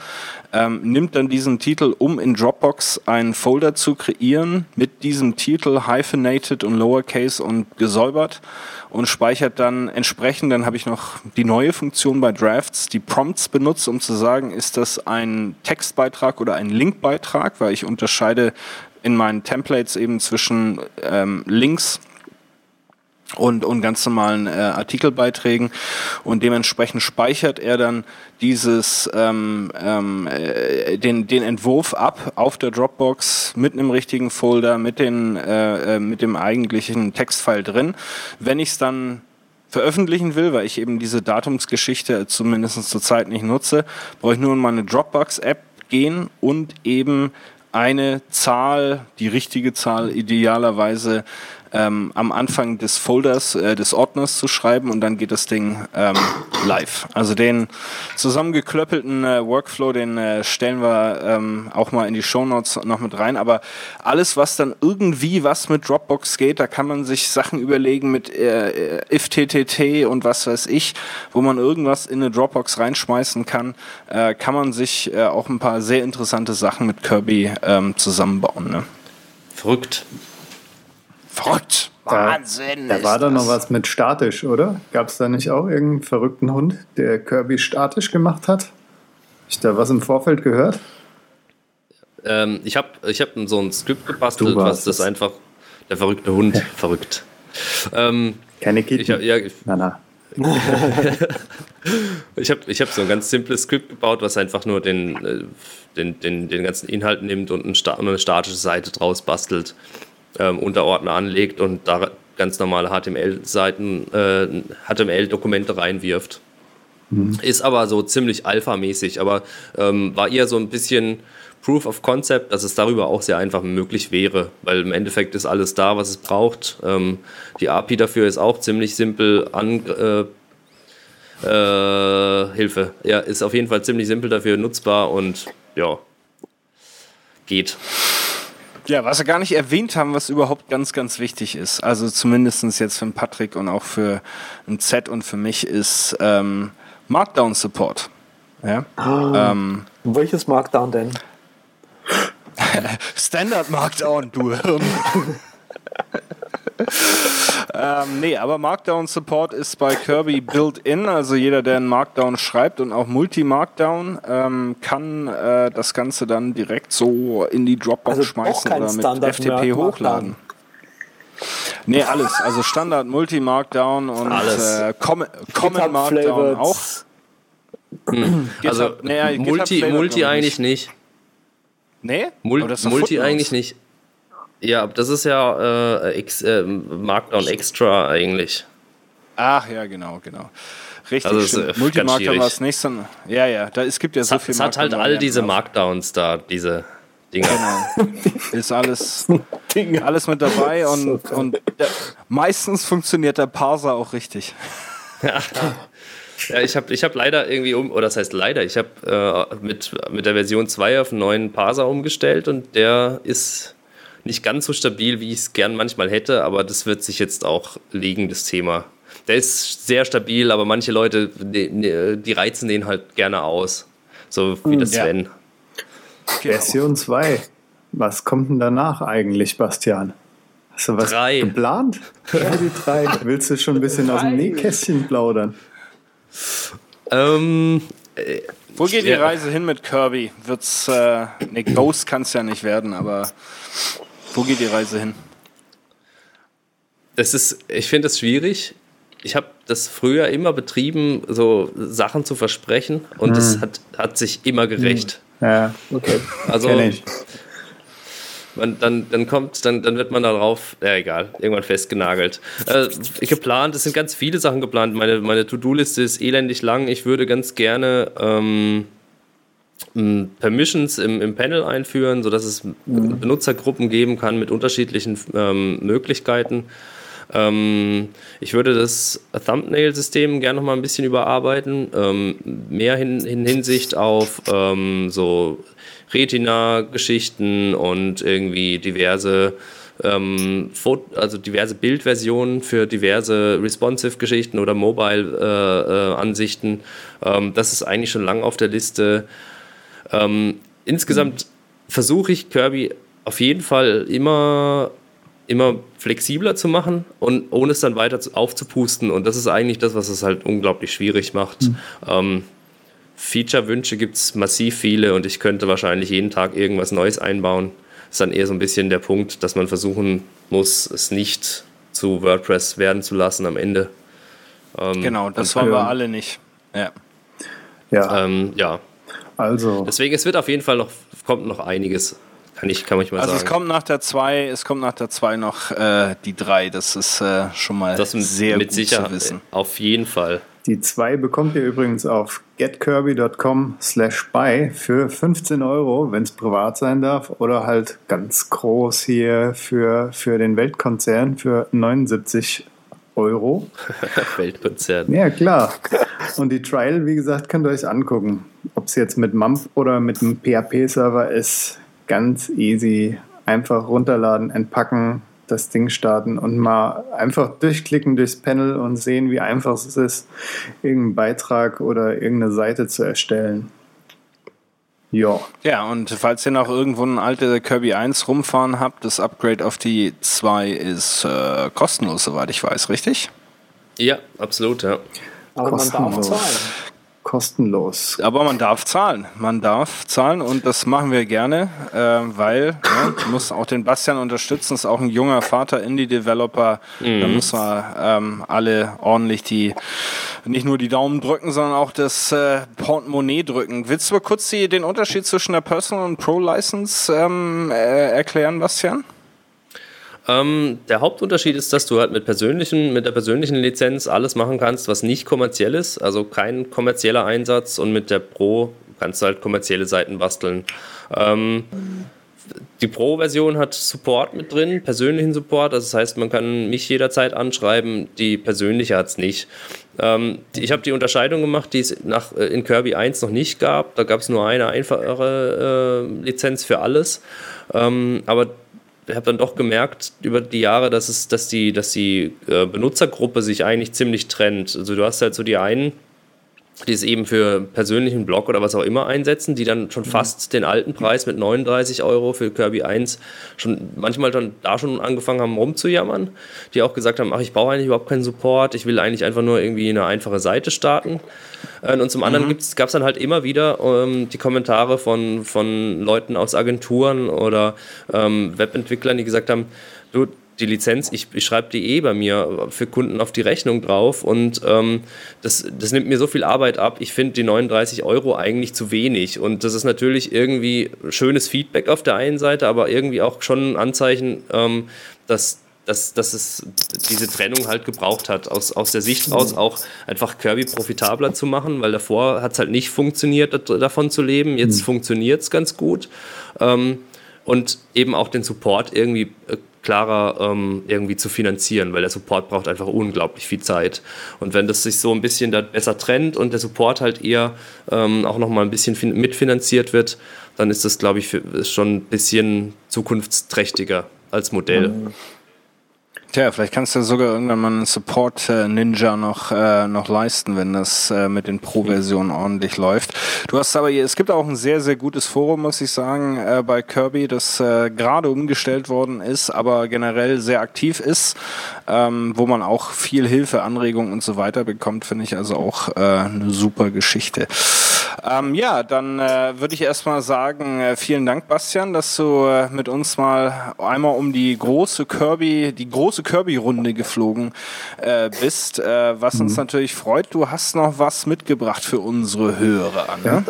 ähm, nimmt dann diesen Titel, um in Dropbox einen Folder zu kreieren mit diesem Titel hyphenated und lowercase und gesäubert und speichert dann entsprechend, dann habe ich noch die neue Funktion bei Drafts, die Prompts benutzt, um zu sagen, ist das ein Textbeitrag oder ein Linkbeitrag, weil ich unterscheide in meinen Templates eben zwischen ähm, Links und, und ganz normalen äh, Artikelbeiträgen und dementsprechend speichert er dann dieses ähm, ähm, äh, den, den Entwurf ab auf der Dropbox mit einem richtigen Folder mit den äh, äh, mit dem eigentlichen Textfile drin. Wenn ich es dann veröffentlichen will, weil ich eben diese Datumsgeschichte zumindest zurzeit nicht nutze, brauche ich nur in meine Dropbox-App gehen und eben eine Zahl, die richtige Zahl idealerweise ähm, am Anfang des Folders, äh, des Ordners zu schreiben und dann geht das Ding ähm, live. Also den zusammengeklöppelten äh, Workflow, den äh, stellen wir ähm, auch mal in die Shownotes noch mit rein. Aber alles, was dann irgendwie was mit Dropbox geht, da kann man sich Sachen überlegen mit äh, äh, IFTTT und was weiß ich, wo man irgendwas in eine Dropbox reinschmeißen kann, äh, kann man sich äh, auch ein paar sehr interessante Sachen mit Kirby ähm, zusammenbauen. Ne? Verrückt. Verrückt. Da, Wahnsinn. da ist war da noch was mit statisch, oder? Gab es da nicht auch irgendeinen verrückten Hund, der Kirby statisch gemacht hat? Hab ich da was im Vorfeld gehört? Ähm, ich habe ich hab so ein Skript gebastelt, was das einfach. Der verrückte Hund, verrückt. Ähm, Keine ich Kitten. hab, ja, ich, na, na. Ich habe ich hab so ein ganz simples Skript gebaut, was einfach nur den, äh, den, den, den ganzen Inhalt nimmt und eine statische Seite draus bastelt, ähm, Unterordner anlegt und da ganz normale HTML-Seiten, äh, HTML-Dokumente reinwirft. Ist aber so ziemlich alpha-mäßig, aber ähm, war eher so ein bisschen Proof of Concept, dass es darüber auch sehr einfach möglich wäre, weil im Endeffekt ist alles da, was es braucht. Ähm, die API dafür ist auch ziemlich simpel an, äh, äh, Hilfe. Ja, ist auf jeden Fall ziemlich simpel dafür nutzbar und ja, geht. Ja, was wir gar nicht erwähnt haben, was überhaupt ganz, ganz wichtig ist, also zumindestens jetzt für den Patrick und auch für ein Z und für mich, ist ähm, Markdown-Support. Ja? Ähm, Welches Markdown denn? Standard Markdown, du Hirn. ähm, nee, aber Markdown Support ist bei Kirby built-in. Also jeder, der einen Markdown schreibt und auch Multi-Markdown, ähm, kann äh, das Ganze dann direkt so in die Dropbox Also schmeißen kein oder mit Standard FTP Markdown. hochladen. Nee, alles. Also Standard Multi-Markdown und Alles. äh, Com Common GitHub Markdown auch. Also GitHub- naja, GitHub Multi, Multi eigentlich nicht. Nee? Mul Multi eigentlich nicht. Ja, das ist ja äh, ex, äh, Markdown Extra eigentlich. Ach ja, genau, genau. Richtig, Also es stimmt. Multimarkdown war es nicht, sondern ja, ja, da, es gibt ja Es so hat, viel es hat halt all diese Markdowns da, diese Dinger. Ist alles, alles mit dabei und, und der, meistens funktioniert der Parser auch richtig. Ja, ich habe ich hab leider irgendwie um, oder das heißt leider, ich habe äh, mit, mit der Version 2 auf einen neuen Parser umgestellt und der ist nicht ganz so stabil, wie ich es gern manchmal hätte, aber das wird sich jetzt auch legen, das Thema. Der ist sehr stabil, aber manche Leute, die, die reizen den halt gerne aus. So wie das Ja. Sven. Version 2. Was kommt denn danach eigentlich, Bastian? Hast du was Drei. geplant? Ja, die drei. Willst du schon ein bisschen aus dem Nähkästchen plaudern? Ähm, Wo geht die Reise hin mit Kirby? Wird's, äh, ne, Ghost kann es ja nicht werden, aber wo geht die Reise hin? das ist, ich finde es schwierig. Ich habe das früher immer betrieben, so Sachen zu versprechen und das hat, hat sich immer gerecht. Ja, Okay. Also man, dann, dann kommt, dann, dann wird man darauf, ja egal, irgendwann festgenagelt. Äh, geplant, es sind ganz viele Sachen geplant. Meine, meine To-Do-Liste ist elendig lang. Ich würde ganz gerne ähm, Permissions im, im Panel einführen, sodass es Benutzergruppen geben kann mit unterschiedlichen ähm, Möglichkeiten. Ähm, ich würde das Thumbnail-System gerne noch mal ein bisschen überarbeiten. Ähm, mehr in, in Hinsicht auf ähm, so Retina-Geschichten und irgendwie diverse ähm, also diverse Bildversionen für diverse Responsive-Geschichten oder Mobile-Ansichten. ähm, das ist eigentlich schon lang auf der Liste. Ähm, insgesamt versuche ich Kirby auf jeden Fall immer, immer flexibler zu machen und ohne es dann weiter zu, aufzupusten. Und das ist eigentlich das, was es halt unglaublich schwierig macht. Ähm, Feature-Wünsche gibt es massiv viele und ich könnte wahrscheinlich jeden Tag irgendwas Neues einbauen. Ist dann eher so ein bisschen der Punkt, dass man versuchen muss, es nicht zu WordPress werden zu lassen am Ende. Ähm, Genau, das wollen wir alle nicht. Ja. Ja, Ähm, ja, also deswegen, es wird auf jeden Fall noch, kommt noch einiges. Kann ich, kann ich mal Also es sagen. kommt nach der 2, es kommt nach der 2 noch äh, die 3. Das ist äh, schon mal das sehr mit gut Sicherheit, zu wissen. auf jeden Fall. die zwei bekommt ihr übrigens auf getkirby.com slash buy für 15 Euro, wenn es privat sein darf, oder halt ganz groß hier für, für den Weltkonzern für 79 Euro. Weltkonzert. Ja, klar. Und die Trial, wie gesagt, könnt ihr euch angucken. Ob es jetzt mit MAMP oder mit einem PHP-Server ist, ganz easy. Einfach runterladen, entpacken, das Ding starten und mal einfach durchklicken durchs Panel und sehen, wie einfach es ist, irgendeinen Beitrag oder irgendeine Seite zu erstellen. Ja, Ja, und falls ihr noch irgendwo eine alte Kirby 1 rumfahren habt, das Upgrade auf die 2 ist äh, kostenlos, soweit ich weiß, richtig? Ja, absolut, ja. Aber man darf zahlen. Kostenlos. Aber man darf zahlen. Man darf zahlen und das machen wir gerne, äh, weil ne, muss auch den Bastian unterstützen. Ist auch ein junger Vater, Indie-Developer. Da müssen wir ähm, alle ordentlich die nicht nur die Daumen drücken, sondern auch das äh, Portemonnaie drücken. Willst du mal kurz die, den Unterschied zwischen der Personal und Pro-License ähm, äh, erklären, Bastian? Ähm, der Hauptunterschied ist, dass du halt mit persönlichen, mit der persönlichen Lizenz alles machen kannst, was nicht kommerziell ist, also kein kommerzieller Einsatz und mit der Pro kannst du halt kommerzielle Seiten basteln. Ähm, die Pro-Version hat Support mit drin, persönlichen Support, also das heißt, man kann mich jederzeit anschreiben, die persönliche hat es nicht. Ähm, ich habe die Unterscheidung gemacht, die es nach, äh, in Kirby 1 noch nicht gab, da gab es nur eine einfachere äh, Lizenz für alles, ähm, aber habe dann doch gemerkt über die Jahre, dass es, dass die, dass die äh, Benutzergruppe sich eigentlich ziemlich trennt. Also du hast halt so die einen, die es eben für persönlichen Blog oder was auch immer einsetzen, die dann schon fast den alten Preis mit 39 Euro für Kirby 1 schon manchmal dann da schon angefangen haben rumzujammern, die auch gesagt haben, ach, ich brauche eigentlich überhaupt keinen Support, ich will eigentlich einfach nur irgendwie eine einfache Seite starten. Äh, Und zum anderen gab es dann halt immer wieder ähm, die Kommentare von, von Leuten aus Agenturen oder ähm, Webentwicklern, die gesagt haben, du, die Lizenz, ich, ich schreibe die eh bei mir für Kunden auf die Rechnung drauf und ähm, das, das nimmt mir so viel Arbeit ab. Ich finde die 39 Euro eigentlich zu wenig und das ist natürlich irgendwie schönes Feedback auf der einen Seite, aber irgendwie auch schon ein Anzeichen, ähm, dass dass, dass es diese Trennung halt gebraucht hat, aus, aus der Sicht raus auch einfach Kirby profitabler zu machen, weil davor hat es halt nicht funktioniert, davon zu leben. Jetzt funktioniert es ganz gut. Ähm, und eben auch den Support irgendwie äh, klarer ähm, irgendwie zu finanzieren, weil der Support braucht einfach unglaublich viel Zeit. Und wenn das sich so ein bisschen da besser trennt und der Support halt eher ähm, auch nochmal ein bisschen fin- mitfinanziert wird, dann ist das, glaube ich, für, schon ein bisschen zukunftsträchtiger als Modell. Tja, vielleicht kannst du sogar irgendwann mal einen Support-Ninja noch, äh, noch leisten, wenn das äh, mit den Pro-Versionen ordentlich läuft. Du hast aber, hier, es gibt auch ein sehr, sehr gutes Forum, muss ich sagen, äh, bei Kirby, das äh, gerade umgestellt worden ist, aber generell sehr aktiv ist, ähm, wo man auch viel Hilfe, Anregungen und so weiter bekommt, finde ich also auch äh, eine super Geschichte. Ähm, ja, dann äh, würde ich erstmal sagen, äh, vielen Dank, Bastian, dass du äh, mit uns mal einmal um die große Kirby, die große Kirby-Runde geflogen äh, bist, äh, was uns natürlich freut. Du hast noch was mitgebracht für unsere Hörer an. Ja,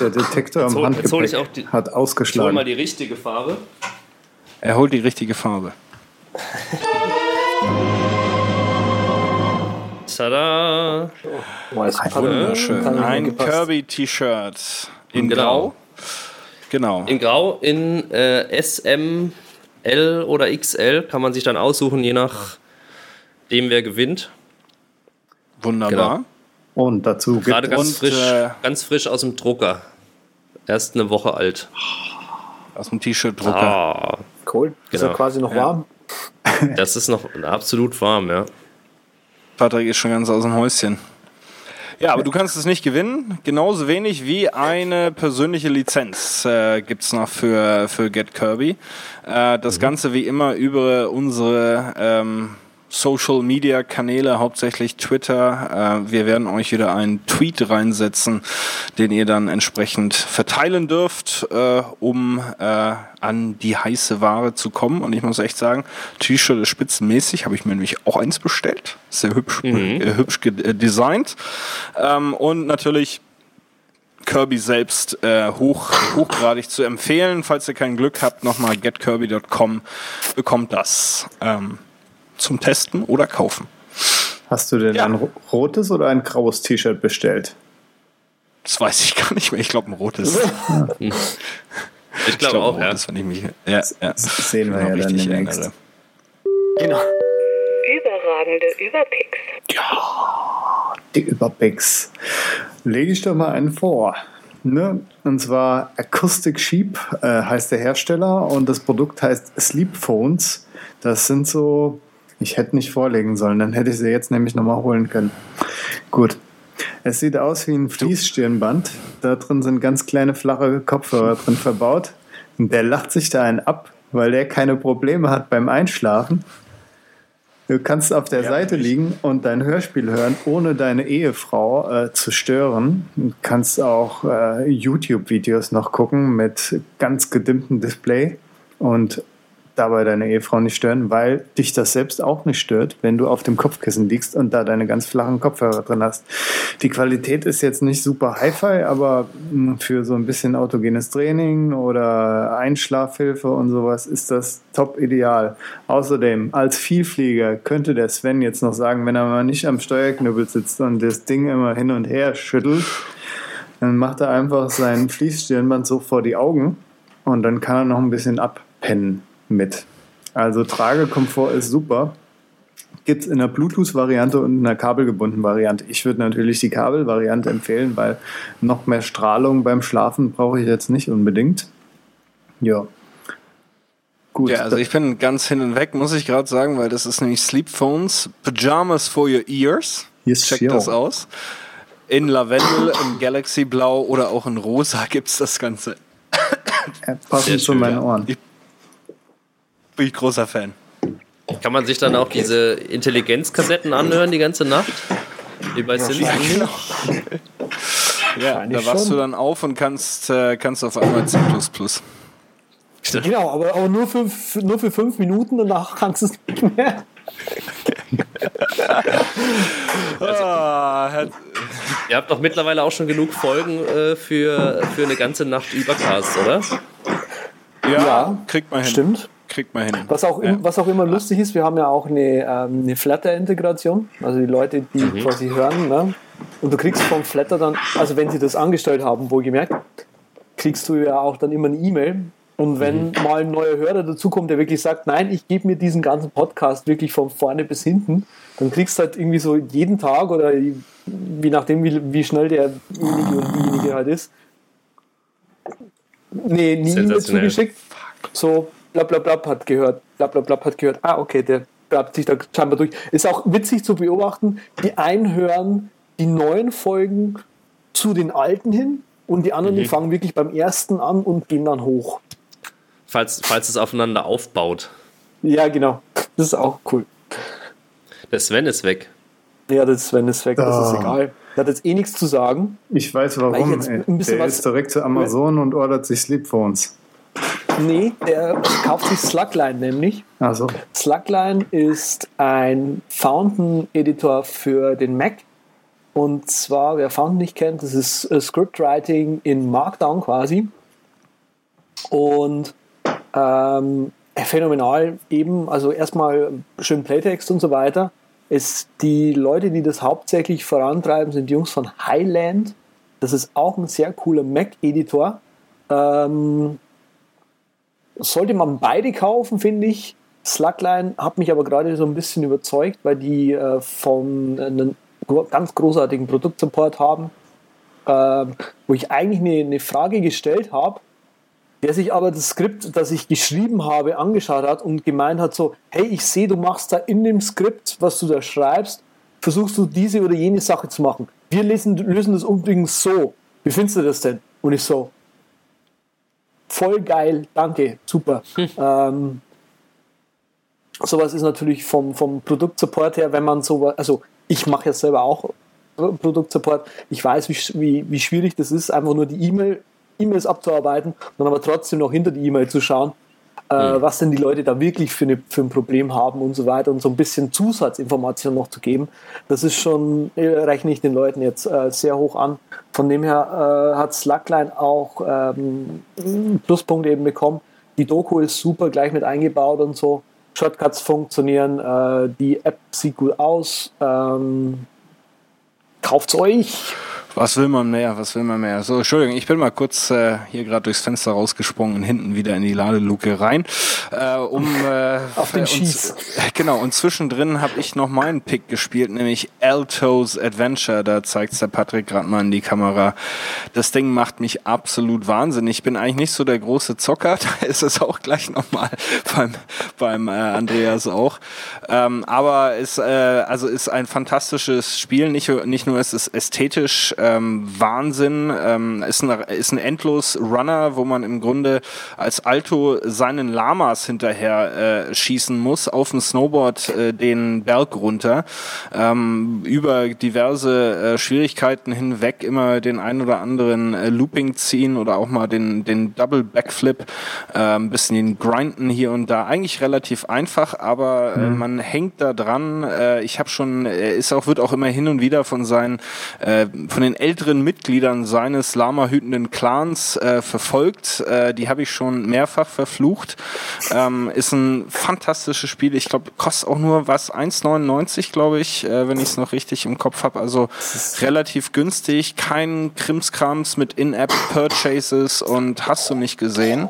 der Detektor am Handgepäck auch die- hat Ich hol mal ausgeschlagen. die richtige Farbe. Er holt die richtige Farbe. Tada! Weiß, hat- Wunderschön. Ein. Kirby-T-Shirt in Genau. Grau. Genau. In Grau, in äh, S, M, L oder XL kann man sich dann aussuchen, je nach dem, wer gewinnt. Wunderbar. Und dazu gibt Gerade ganz Und, frisch, äh, ganz frisch aus dem Drucker. Erst eine Woche alt. Aus dem T-Shirt-Drucker. Ah, Cool. Ist Genau. er quasi noch Ja. warm? das ist noch absolut warm, ja. Patrick ist schon ganz aus dem Häuschen. Ja, aber du kannst es nicht gewinnen. Genauso wenig wie eine persönliche Lizenz äh, gibt es noch für, für Get Kirby. Äh, das Ganze wie immer über unsere ähm, Social Media Kanäle, hauptsächlich Twitter. Äh, wir werden euch wieder einen Tweet reinsetzen, den ihr dann entsprechend verteilen dürft, äh, um äh, an die heiße Ware zu kommen. Und ich muss echt sagen, T-Shirt ist spitzenmäßig, habe ich mir nämlich auch eins bestellt. Sehr hübsch, äh, hübsch designt. Ähm, und natürlich Kirby selbst äh, hoch, hochgradig zu empfehlen. Falls ihr kein Glück habt, nochmal getkirby.com bekommt das ähm, zum Testen oder kaufen. Hast du denn Ja. ein ro- rotes oder ein graues T-Shirt bestellt? Das weiß ich gar nicht mehr. Ich glaube, ein rotes. Ich glaube glaub, auch, ein ja. rotes, wenn ich mich ja, ja, Das sehen wir ja dann demnächst. erinnere. Genau. Überragende Überpicks. Die Überpicks. Lege ich doch mal einen vor. Ne? Und zwar Acoustic Sheep äh, heißt der Hersteller und das Produkt heißt Sleep Phones. Das sind so, ich hätte nicht vorlegen sollen, dann hätte ich sie jetzt nämlich nochmal holen können. Gut. Es sieht aus wie ein Fließstirnband. Da drin sind ganz kleine flache Kopfhörer drin verbaut. Und der lacht sich da einen ab, weil der keine Probleme hat beim Einschlafen. Du kannst auf der Seite liegen und dein Hörspiel hören, ohne deine Ehefrau äh, zu stören. Du kannst auch äh, YouTube-Videos noch gucken mit ganz gedimmtem Display und dabei deine Ehefrau nicht stören, weil dich das selbst auch nicht stört, wenn du auf dem Kopfkissen liegst und da deine ganz flachen Kopfhörer drin hast. Die Qualität ist jetzt nicht super Hi-Fi, aber mh, für so ein bisschen autogenes Training oder Einschlafhilfe und sowas ist das top ideal. Außerdem, als Vielflieger könnte der Sven jetzt noch sagen, wenn er mal nicht am Steuerknüppel sitzt und das Ding immer hin und her schüttelt, dann macht er einfach sein Fließstirnband so vor die Augen und dann kann er noch ein bisschen abpennen mit. Also Tragekomfort ist super. Gibt es in der Bluetooth-Variante und in der kabelgebundenen Variante. Ich würde natürlich die Kabelvariante empfehlen, weil noch mehr Strahlung beim Schlafen brauche ich jetzt nicht unbedingt. Ja. Gut. Ja, also ich bin ganz hin und weg, muss ich gerade sagen, weil das ist nämlich Sleep Phones, Pyjamas for your ears. Yes, Checkt sure. das aus. In Lavendel, in Galaxy Blau oder auch in Rosa gibt's das Ganze. äh, passend zu meinen Ohren. Ich bin ich großer Fan. Kann man sich dann auch diese Intelligenzkassetten anhören die ganze Nacht? Wie bei Simpsons? Ja, Wahrscheinlich da wachst schon. du dann auf und kannst, äh, kannst auf einmal C++. Genau, aber, aber nur, für, für, nur für fünf Minuten, danach kannst du es nicht mehr. Ah, Herr- Ihr habt doch mittlerweile auch schon genug Folgen äh, für, für eine ganze Nacht Übercast, oder? ja, Ja, kriegt man hin. Stimmt. Kriegt man hin. Was auch, ja. was auch immer lustig ist, wir haben ja auch eine, ähm, eine Flatter-Integration. Also die Leute, die quasi hören. Ne? Und du kriegst vom Flatter dann, also wenn sie das angestellt haben, wohlgemerkt, kriegst du ja auch dann immer eine E-Mail. Und wenn mal ein neuer Hörer dazukommt, der wirklich sagt, nein, ich gebe mir diesen ganzen Podcast wirklich von vorne bis hinten, dann kriegst du halt irgendwie so jeden Tag oder je nachdem, wie, wie schnell derjenige und diejenige halt ist, nee, nie E-Mail zugeschickt. So, blablabla hat gehört, blablabla hat gehört, ah, okay, der grabt sich da scheinbar durch. Ist auch witzig zu beobachten, die einen hören die neuen Folgen zu den alten hin und die anderen, die fangen wirklich beim ersten an und gehen dann hoch. Falls, falls es aufeinander aufbaut. Ja, genau. Das ist auch cool. Der Sven ist weg. Ja, das Sven ist weg, das ist Ah. egal. Der hat jetzt eh nichts zu sagen. Ich weiß warum. ich Der was- ist direkt zu Amazon und ordert sich Sleepphones. Nee, der kauft sich Slugline nämlich. Also, Slugline ist ein Fountain-Editor für den Mac. Und zwar, wer Fountain nicht kennt, das ist äh, Scriptwriting in Markdown quasi. Und ähm, phänomenal eben, also erstmal schön Playtext und so weiter. Es, die Leute, die das hauptsächlich vorantreiben, sind die Jungs von Highland. Das ist auch ein sehr cooler Mac-Editor. Ähm, sollte man beide kaufen, finde ich. Slugline hat mich aber gerade so ein bisschen überzeugt, weil die äh, von einem ganz großartigen Produktsupport haben, ähm, wo ich eigentlich eine, eine Frage gestellt habe, der sich aber das Skript, das ich geschrieben habe, angeschaut hat und gemeint hat so, hey, ich sehe, du machst da in dem Skript, was du da schreibst, versuchst du diese oder jene Sache zu machen. Wir lesen, lösen das übrigens so. Wie findest du das denn? Und ich so, voll geil, danke, super. Ähm, sowas ist natürlich vom, vom Produktsupport her, wenn man so, also ich mache ja selber auch Produktsupport, ich weiß, wie, wie, wie schwierig das ist, einfach nur die E-Mail, E-Mails abzuarbeiten und dann aber trotzdem noch hinter die E-Mail zu schauen, äh, was denn die Leute da wirklich für, eine, für ein Problem haben und so weiter und so ein bisschen Zusatzinformationen noch zu geben. Das ist schon, äh, rechne ich den Leuten jetzt äh, sehr hoch an. Von dem her äh, hat Slackline auch ähm, einen Pluspunkt eben bekommen. Die Doku ist super gleich mit eingebaut und so. Shortcuts funktionieren, äh, die App sieht gut aus. Ähm, kauft's euch. Was will man mehr? Was will man mehr? So, Entschuldigung, ich bin mal kurz äh, hier gerade durchs Fenster rausgesprungen und hinten wieder in die Ladeluke rein, äh, um äh, Auf den Schieß. Genau. Und zwischendrin habe ich noch meinen Pick gespielt, nämlich Alto's Adventure. Da zeigt der Patrick gerade mal in die Kamera. Das Ding macht mich absolut wahnsinnig. Ich bin eigentlich nicht so der große Zocker. Da ist es auch gleich nochmal beim beim äh, Andreas auch. Ähm, aber ist äh, also ist ein fantastisches Spiel. Nicht nicht nur ist es ästhetisch ähm, Wahnsinn. Ähm, ist ein ist ein endlos Runner, wo man im Grunde als Alto seinen Lamas hinterher äh, schießen muss auf dem Snowboard äh, den Berg runter. Ähm, über diverse äh, Schwierigkeiten hinweg immer den ein oder anderen äh, Looping ziehen oder auch mal den den Double Backflip äh, ein bisschen den Grinden hier und da. Eigentlich relativ einfach aber äh, man hängt da dran. Äh, ich habe schon er ist auch wird auch immer hin und wieder von seinen äh, von den älteren Mitgliedern seines Lama hütenden Clans äh, verfolgt. Äh, die habe ich schon mehrfach verflucht. Ähm, ist ein fantastisches Spiel. Ich glaube kostet auch nur was? 1,99 glaube ich äh, wenn ich es noch richtig im Kopf habe also relativ günstig. Kein Krimskrams mit In-App-Purchases und hast du nicht gesehen?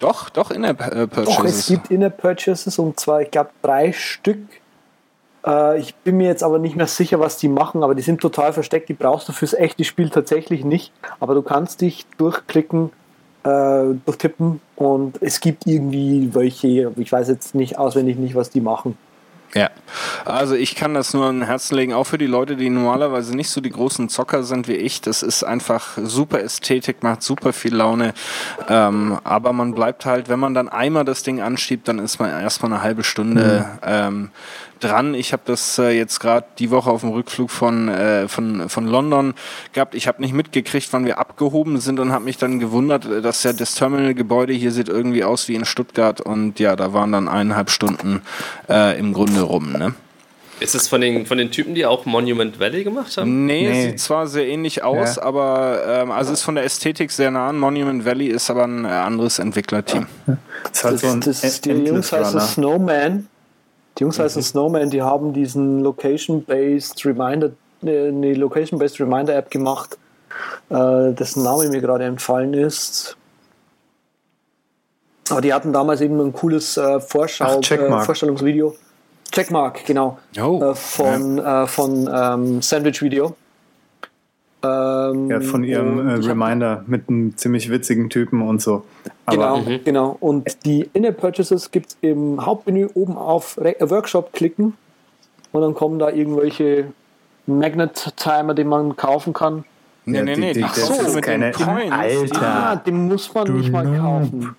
Doch, doch Doch, es In-App-Purchases. gibt In-App-Purchases und zwar, ich glaube, drei Stück. Äh, ich bin mir jetzt aber nicht mehr sicher, was die machen, aber die sind total versteckt. Die brauchst du fürs echte Spiel tatsächlich nicht. Aber du kannst dich durchklicken, äh, durchtippen und es gibt irgendwie welche, ich weiß jetzt nicht auswendig nicht, was die machen. Ja, also ich kann das nur an Herzen legen, auch für die Leute, die normalerweise nicht so die großen Zocker sind wie ich. Das ist einfach super Ästhetik, macht super viel Laune. Ähm, aber man bleibt halt, wenn man dann einmal das Ding anschiebt, dann ist man erstmal eine halbe Stunde ähm, dran. Ich habe das äh, jetzt gerade die Woche auf dem Rückflug von, äh, von, von London gehabt. Ich habe nicht mitgekriegt, wann wir abgehoben sind und habe mich dann gewundert, äh, dass ja das Terminalgebäude hier sieht irgendwie aus wie in Stuttgart und ja, da waren dann eineinhalb Stunden äh, im Grunde rum. Ne? Ist es von den, von den Typen, die auch Monument Valley gemacht haben? Nee, Nee. sieht zwar sehr ähnlich aus, Ja. aber ähm, also ist von der Ästhetik sehr nah an. Monument Valley ist aber ein äh, anderes Entwicklerteam. Das ist halt Das, so ein das, die Endless Jungs heißen. Snowman. Die Jungs heißen Snowman, die haben diesen Location-Based Reminder, äh, eine Location-Based Reminder-App gemacht, äh, dessen Name mir gerade entfallen ist. Aber die hatten damals eben ein cooles äh, Vorschau, Ach, Checkmark. Vorstellungsvideo. Checkmark, genau. Oh, von, äh, von ähm, Sandwich Video. Äh, Ähm, Ja, von ihrem äh, ich hab- Reminder mit einem ziemlich witzigen Typen und so. Genau, Aber genau. Und die In-App-Purchases gibt es im Hauptmenü oben auf Re äh, Workshop klicken und dann kommen da irgendwelche Magnet-Timer, die man kaufen kann. Nee, Ja, nee, die- nee, die- die das kaufst ist du mit keine- den Coins. Alter. Ah, den muss man nicht mal kaufen.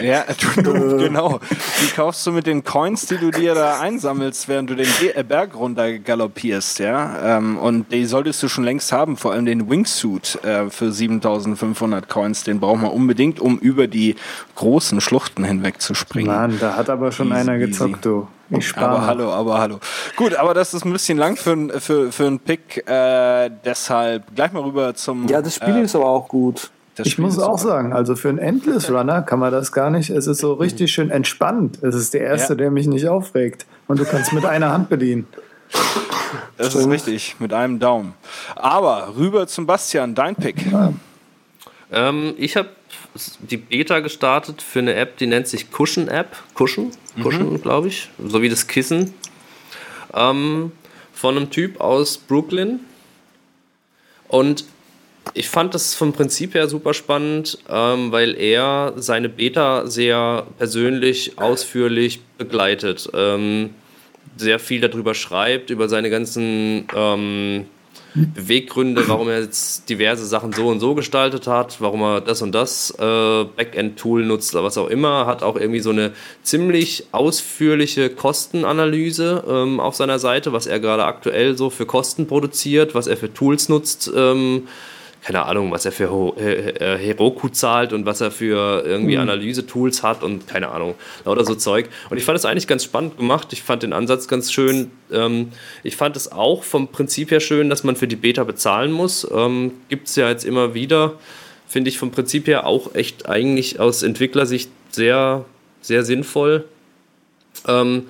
Ja, du, du, genau. Die kaufst du mit den Coins, die du dir da einsammelst, während du den äh, Berg runter galoppierst, ja. Ähm, und die solltest du schon längst haben, vor allem den Wingsuit äh, für 7500 Coins. Den braucht man unbedingt, um über die großen Schluchten hinweg zu springen. Mann, da hat aber schon Easy, einer easy. gezockt, du. Ich spare. Aber hallo, aber hallo. Gut, aber das ist ein bisschen lang für, für, für einen Pick. Äh, deshalb gleich mal rüber zum. Ja, das Spiel äh, ist aber auch gut. Das Ich Spiel muss ist auch super. sagen, also für einen Endless Runner kann man das gar nicht. Es ist so richtig schön entspannt. Es ist der erste, Ja. der mich nicht aufregt. Und du kannst mit einer Hand bedienen. Das ist richtig, mit einem Daumen. Aber rüber zum Bastian, dein Pick. Ähm, ich habe die Beta gestartet für eine App, die nennt sich Cushion App. Cushion, Cushion, glaube ich. So wie das Kissen. Ähm, von einem Typ aus Brooklyn. Und ich fand das vom Prinzip her super spannend, ähm, weil er seine Beta sehr persönlich, ausführlich begleitet. Ähm, sehr viel darüber schreibt, über seine ganzen ähm, Beweggründe, warum er jetzt diverse Sachen so und so gestaltet hat, warum er das und das äh, Backend-Tool nutzt oder was auch immer, hat auch irgendwie so eine ziemlich ausführliche Kostenanalyse ähm, auf seiner Seite, was er gerade aktuell so für Kosten produziert, was er für Tools nutzt. Ähm, keine Ahnung, was er für Ho- äh, äh, Heroku zahlt und was er für irgendwie Analyse-Tools hat und keine Ahnung, lauter so Zeug. Und ich fand es eigentlich ganz spannend gemacht. Ich fand den Ansatz ganz schön. Ähm, ich fand es auch vom Prinzip her schön, dass man für die Beta bezahlen muss. Ähm, Gibt es ja jetzt immer wieder. Finde ich vom Prinzip her auch echt eigentlich aus Entwicklersicht sehr, sehr sinnvoll. Ähm,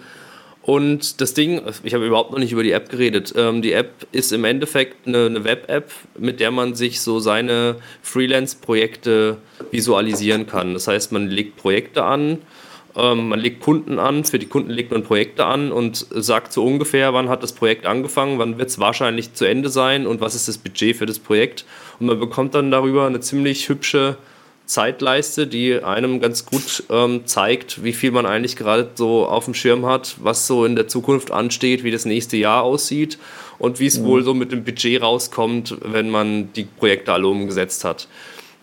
und das Ding, ich habe überhaupt noch nicht über die App geredet. Ähm, die App ist im Endeffekt eine, eine Web-App, mit der man sich so seine Freelance-Projekte visualisieren kann. Das heißt, man legt Projekte an, ähm, man legt Kunden an, für die Kunden legt man Projekte an und sagt so ungefähr, wann hat das Projekt angefangen, wann wird es wahrscheinlich zu Ende sein und was ist das Budget für das Projekt. Und man bekommt dann darüber eine ziemlich hübsche Zeitleiste, die einem ganz gut ähm, zeigt, wie viel man eigentlich gerade so auf dem Schirm hat, was so in der Zukunft ansteht, wie das nächste Jahr aussieht und wie es wohl so mit dem Budget rauskommt, wenn man die Projekte alle umgesetzt hat.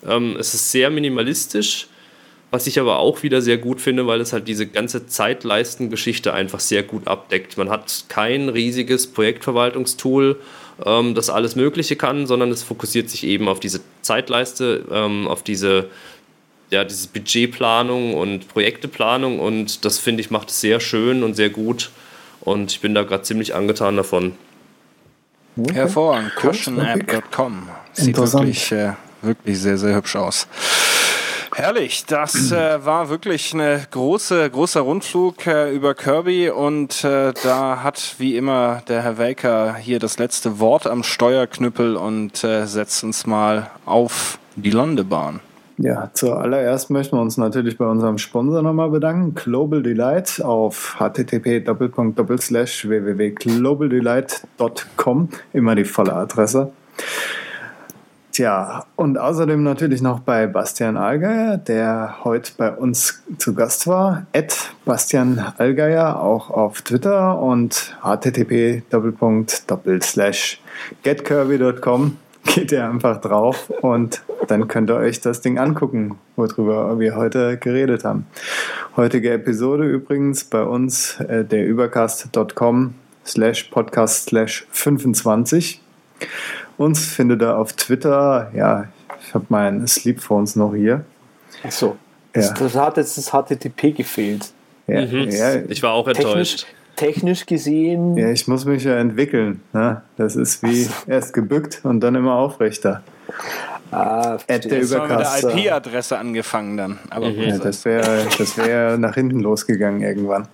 Ähm, es ist sehr minimalistisch, was ich aber auch wieder sehr gut finde, weil es halt diese ganze Zeitleistengeschichte einfach sehr gut abdeckt. Man hat kein riesiges Projektverwaltungstool, ähm, das alles Mögliche kann, sondern es fokussiert sich eben auf diese Zeitleiste, ähm, auf diese ja, diese Budgetplanung und Projekteplanung und das finde ich macht es sehr schön und sehr gut und ich bin da gerade ziemlich angetan davon. Hervorragend. Cushionapp.com. Sieht Interessant. wirklich, äh, wirklich sehr, sehr hübsch aus. Herrlich, das äh, war wirklich ein große, großer Rundflug äh, über Kirby und äh, da hat wie immer der Herr Welker hier das letzte Wort am Steuerknüppel und äh, setzt uns mal auf die Landebahn. Ja, zuallererst möchten wir uns natürlich bei unserem Sponsor nochmal bedanken, Global Delight auf http www.globaldelight.com, immer die volle Adresse. Tja, und außerdem natürlich noch bei Bastian Allgeier, der heute bei uns zu Gast war. At Bastian Allgeier, auch auf Twitter und http getkirby.com. Geht ihr einfach drauf und dann könnt ihr euch das Ding angucken, worüber wir heute geredet haben. Heutige Episode übrigens bei uns äh, der übercast.com slash podcast slash 25. Uns findet ihr auf Twitter, ja, ich habe mein Sleepphones noch hier. Achso. Ja. Das, das hat jetzt das HTTP gefehlt. Ja, Mhm. ja, Ich war auch Technisch, enttäuscht. technisch gesehen. ja, ich muss mich ja entwickeln. Ne? Das ist wie erst gebückt und dann immer aufrechter. Ah, der Jetzt haben wir mit der IP-Adresse angefangen dann. Aber gut, Ja, das wäre das wär nach hinten losgegangen irgendwann.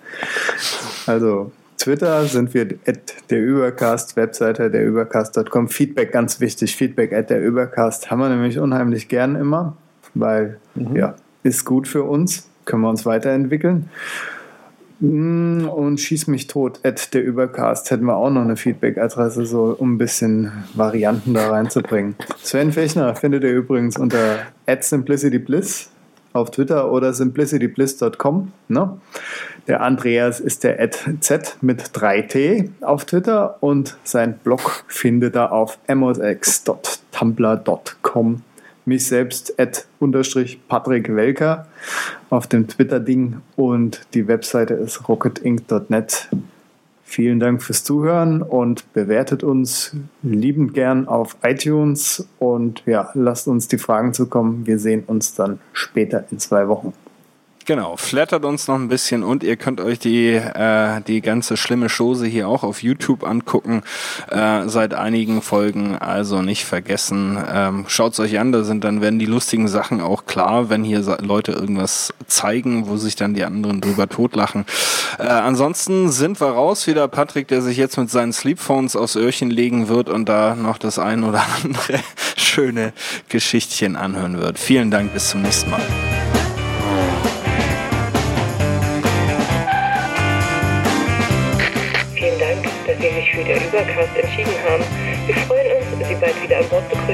Also, Twitter sind wir at der Übercast, Webseite der Übercast.com. Feedback ganz wichtig. Feedback at der Übercast haben wir nämlich unheimlich gern immer, weil ja, ist gut für uns, können wir uns weiterentwickeln. Mm, Und schieß mich tot, at der Übercast hätten wir auch noch eine Feedback-Adresse, so um ein bisschen Varianten da reinzubringen. Sven Fechner findet ihr übrigens unter at simplicitybliss auf Twitter oder simplicitybliss.com. Ne? Der Andreas ist der z mit 3t auf Twitter und sein Blog findet er auf modex.tumblr.com. Mich selbst at unterstrich Patrick Welker auf dem Twitter-Ding und die Webseite ist rocketinc.net. Vielen Dank fürs Zuhören und bewertet uns liebend gern auf iTunes und ja, lasst uns die Fragen zukommen. Wir sehen uns dann später in zwei Wochen. Genau, flattert uns noch ein bisschen und ihr könnt euch die, äh, die ganze schlimme Chose hier auch auf YouTube angucken äh, seit einigen Folgen. Also nicht vergessen, ähm, schaut's euch an, da sind dann werden die lustigen Sachen auch klar, wenn hier Leute irgendwas zeigen, wo sich dann die anderen drüber totlachen. Äh, ansonsten sind wir raus wieder. Patrick, der sich jetzt mit seinen Sleepphones aufs Öhrchen legen wird und da noch das ein oder andere schöne Geschichtchen anhören wird. Vielen Dank, bis zum nächsten Mal. der Übercast entschieden haben. Wir freuen uns, Sie bald wieder an Bord begrüßen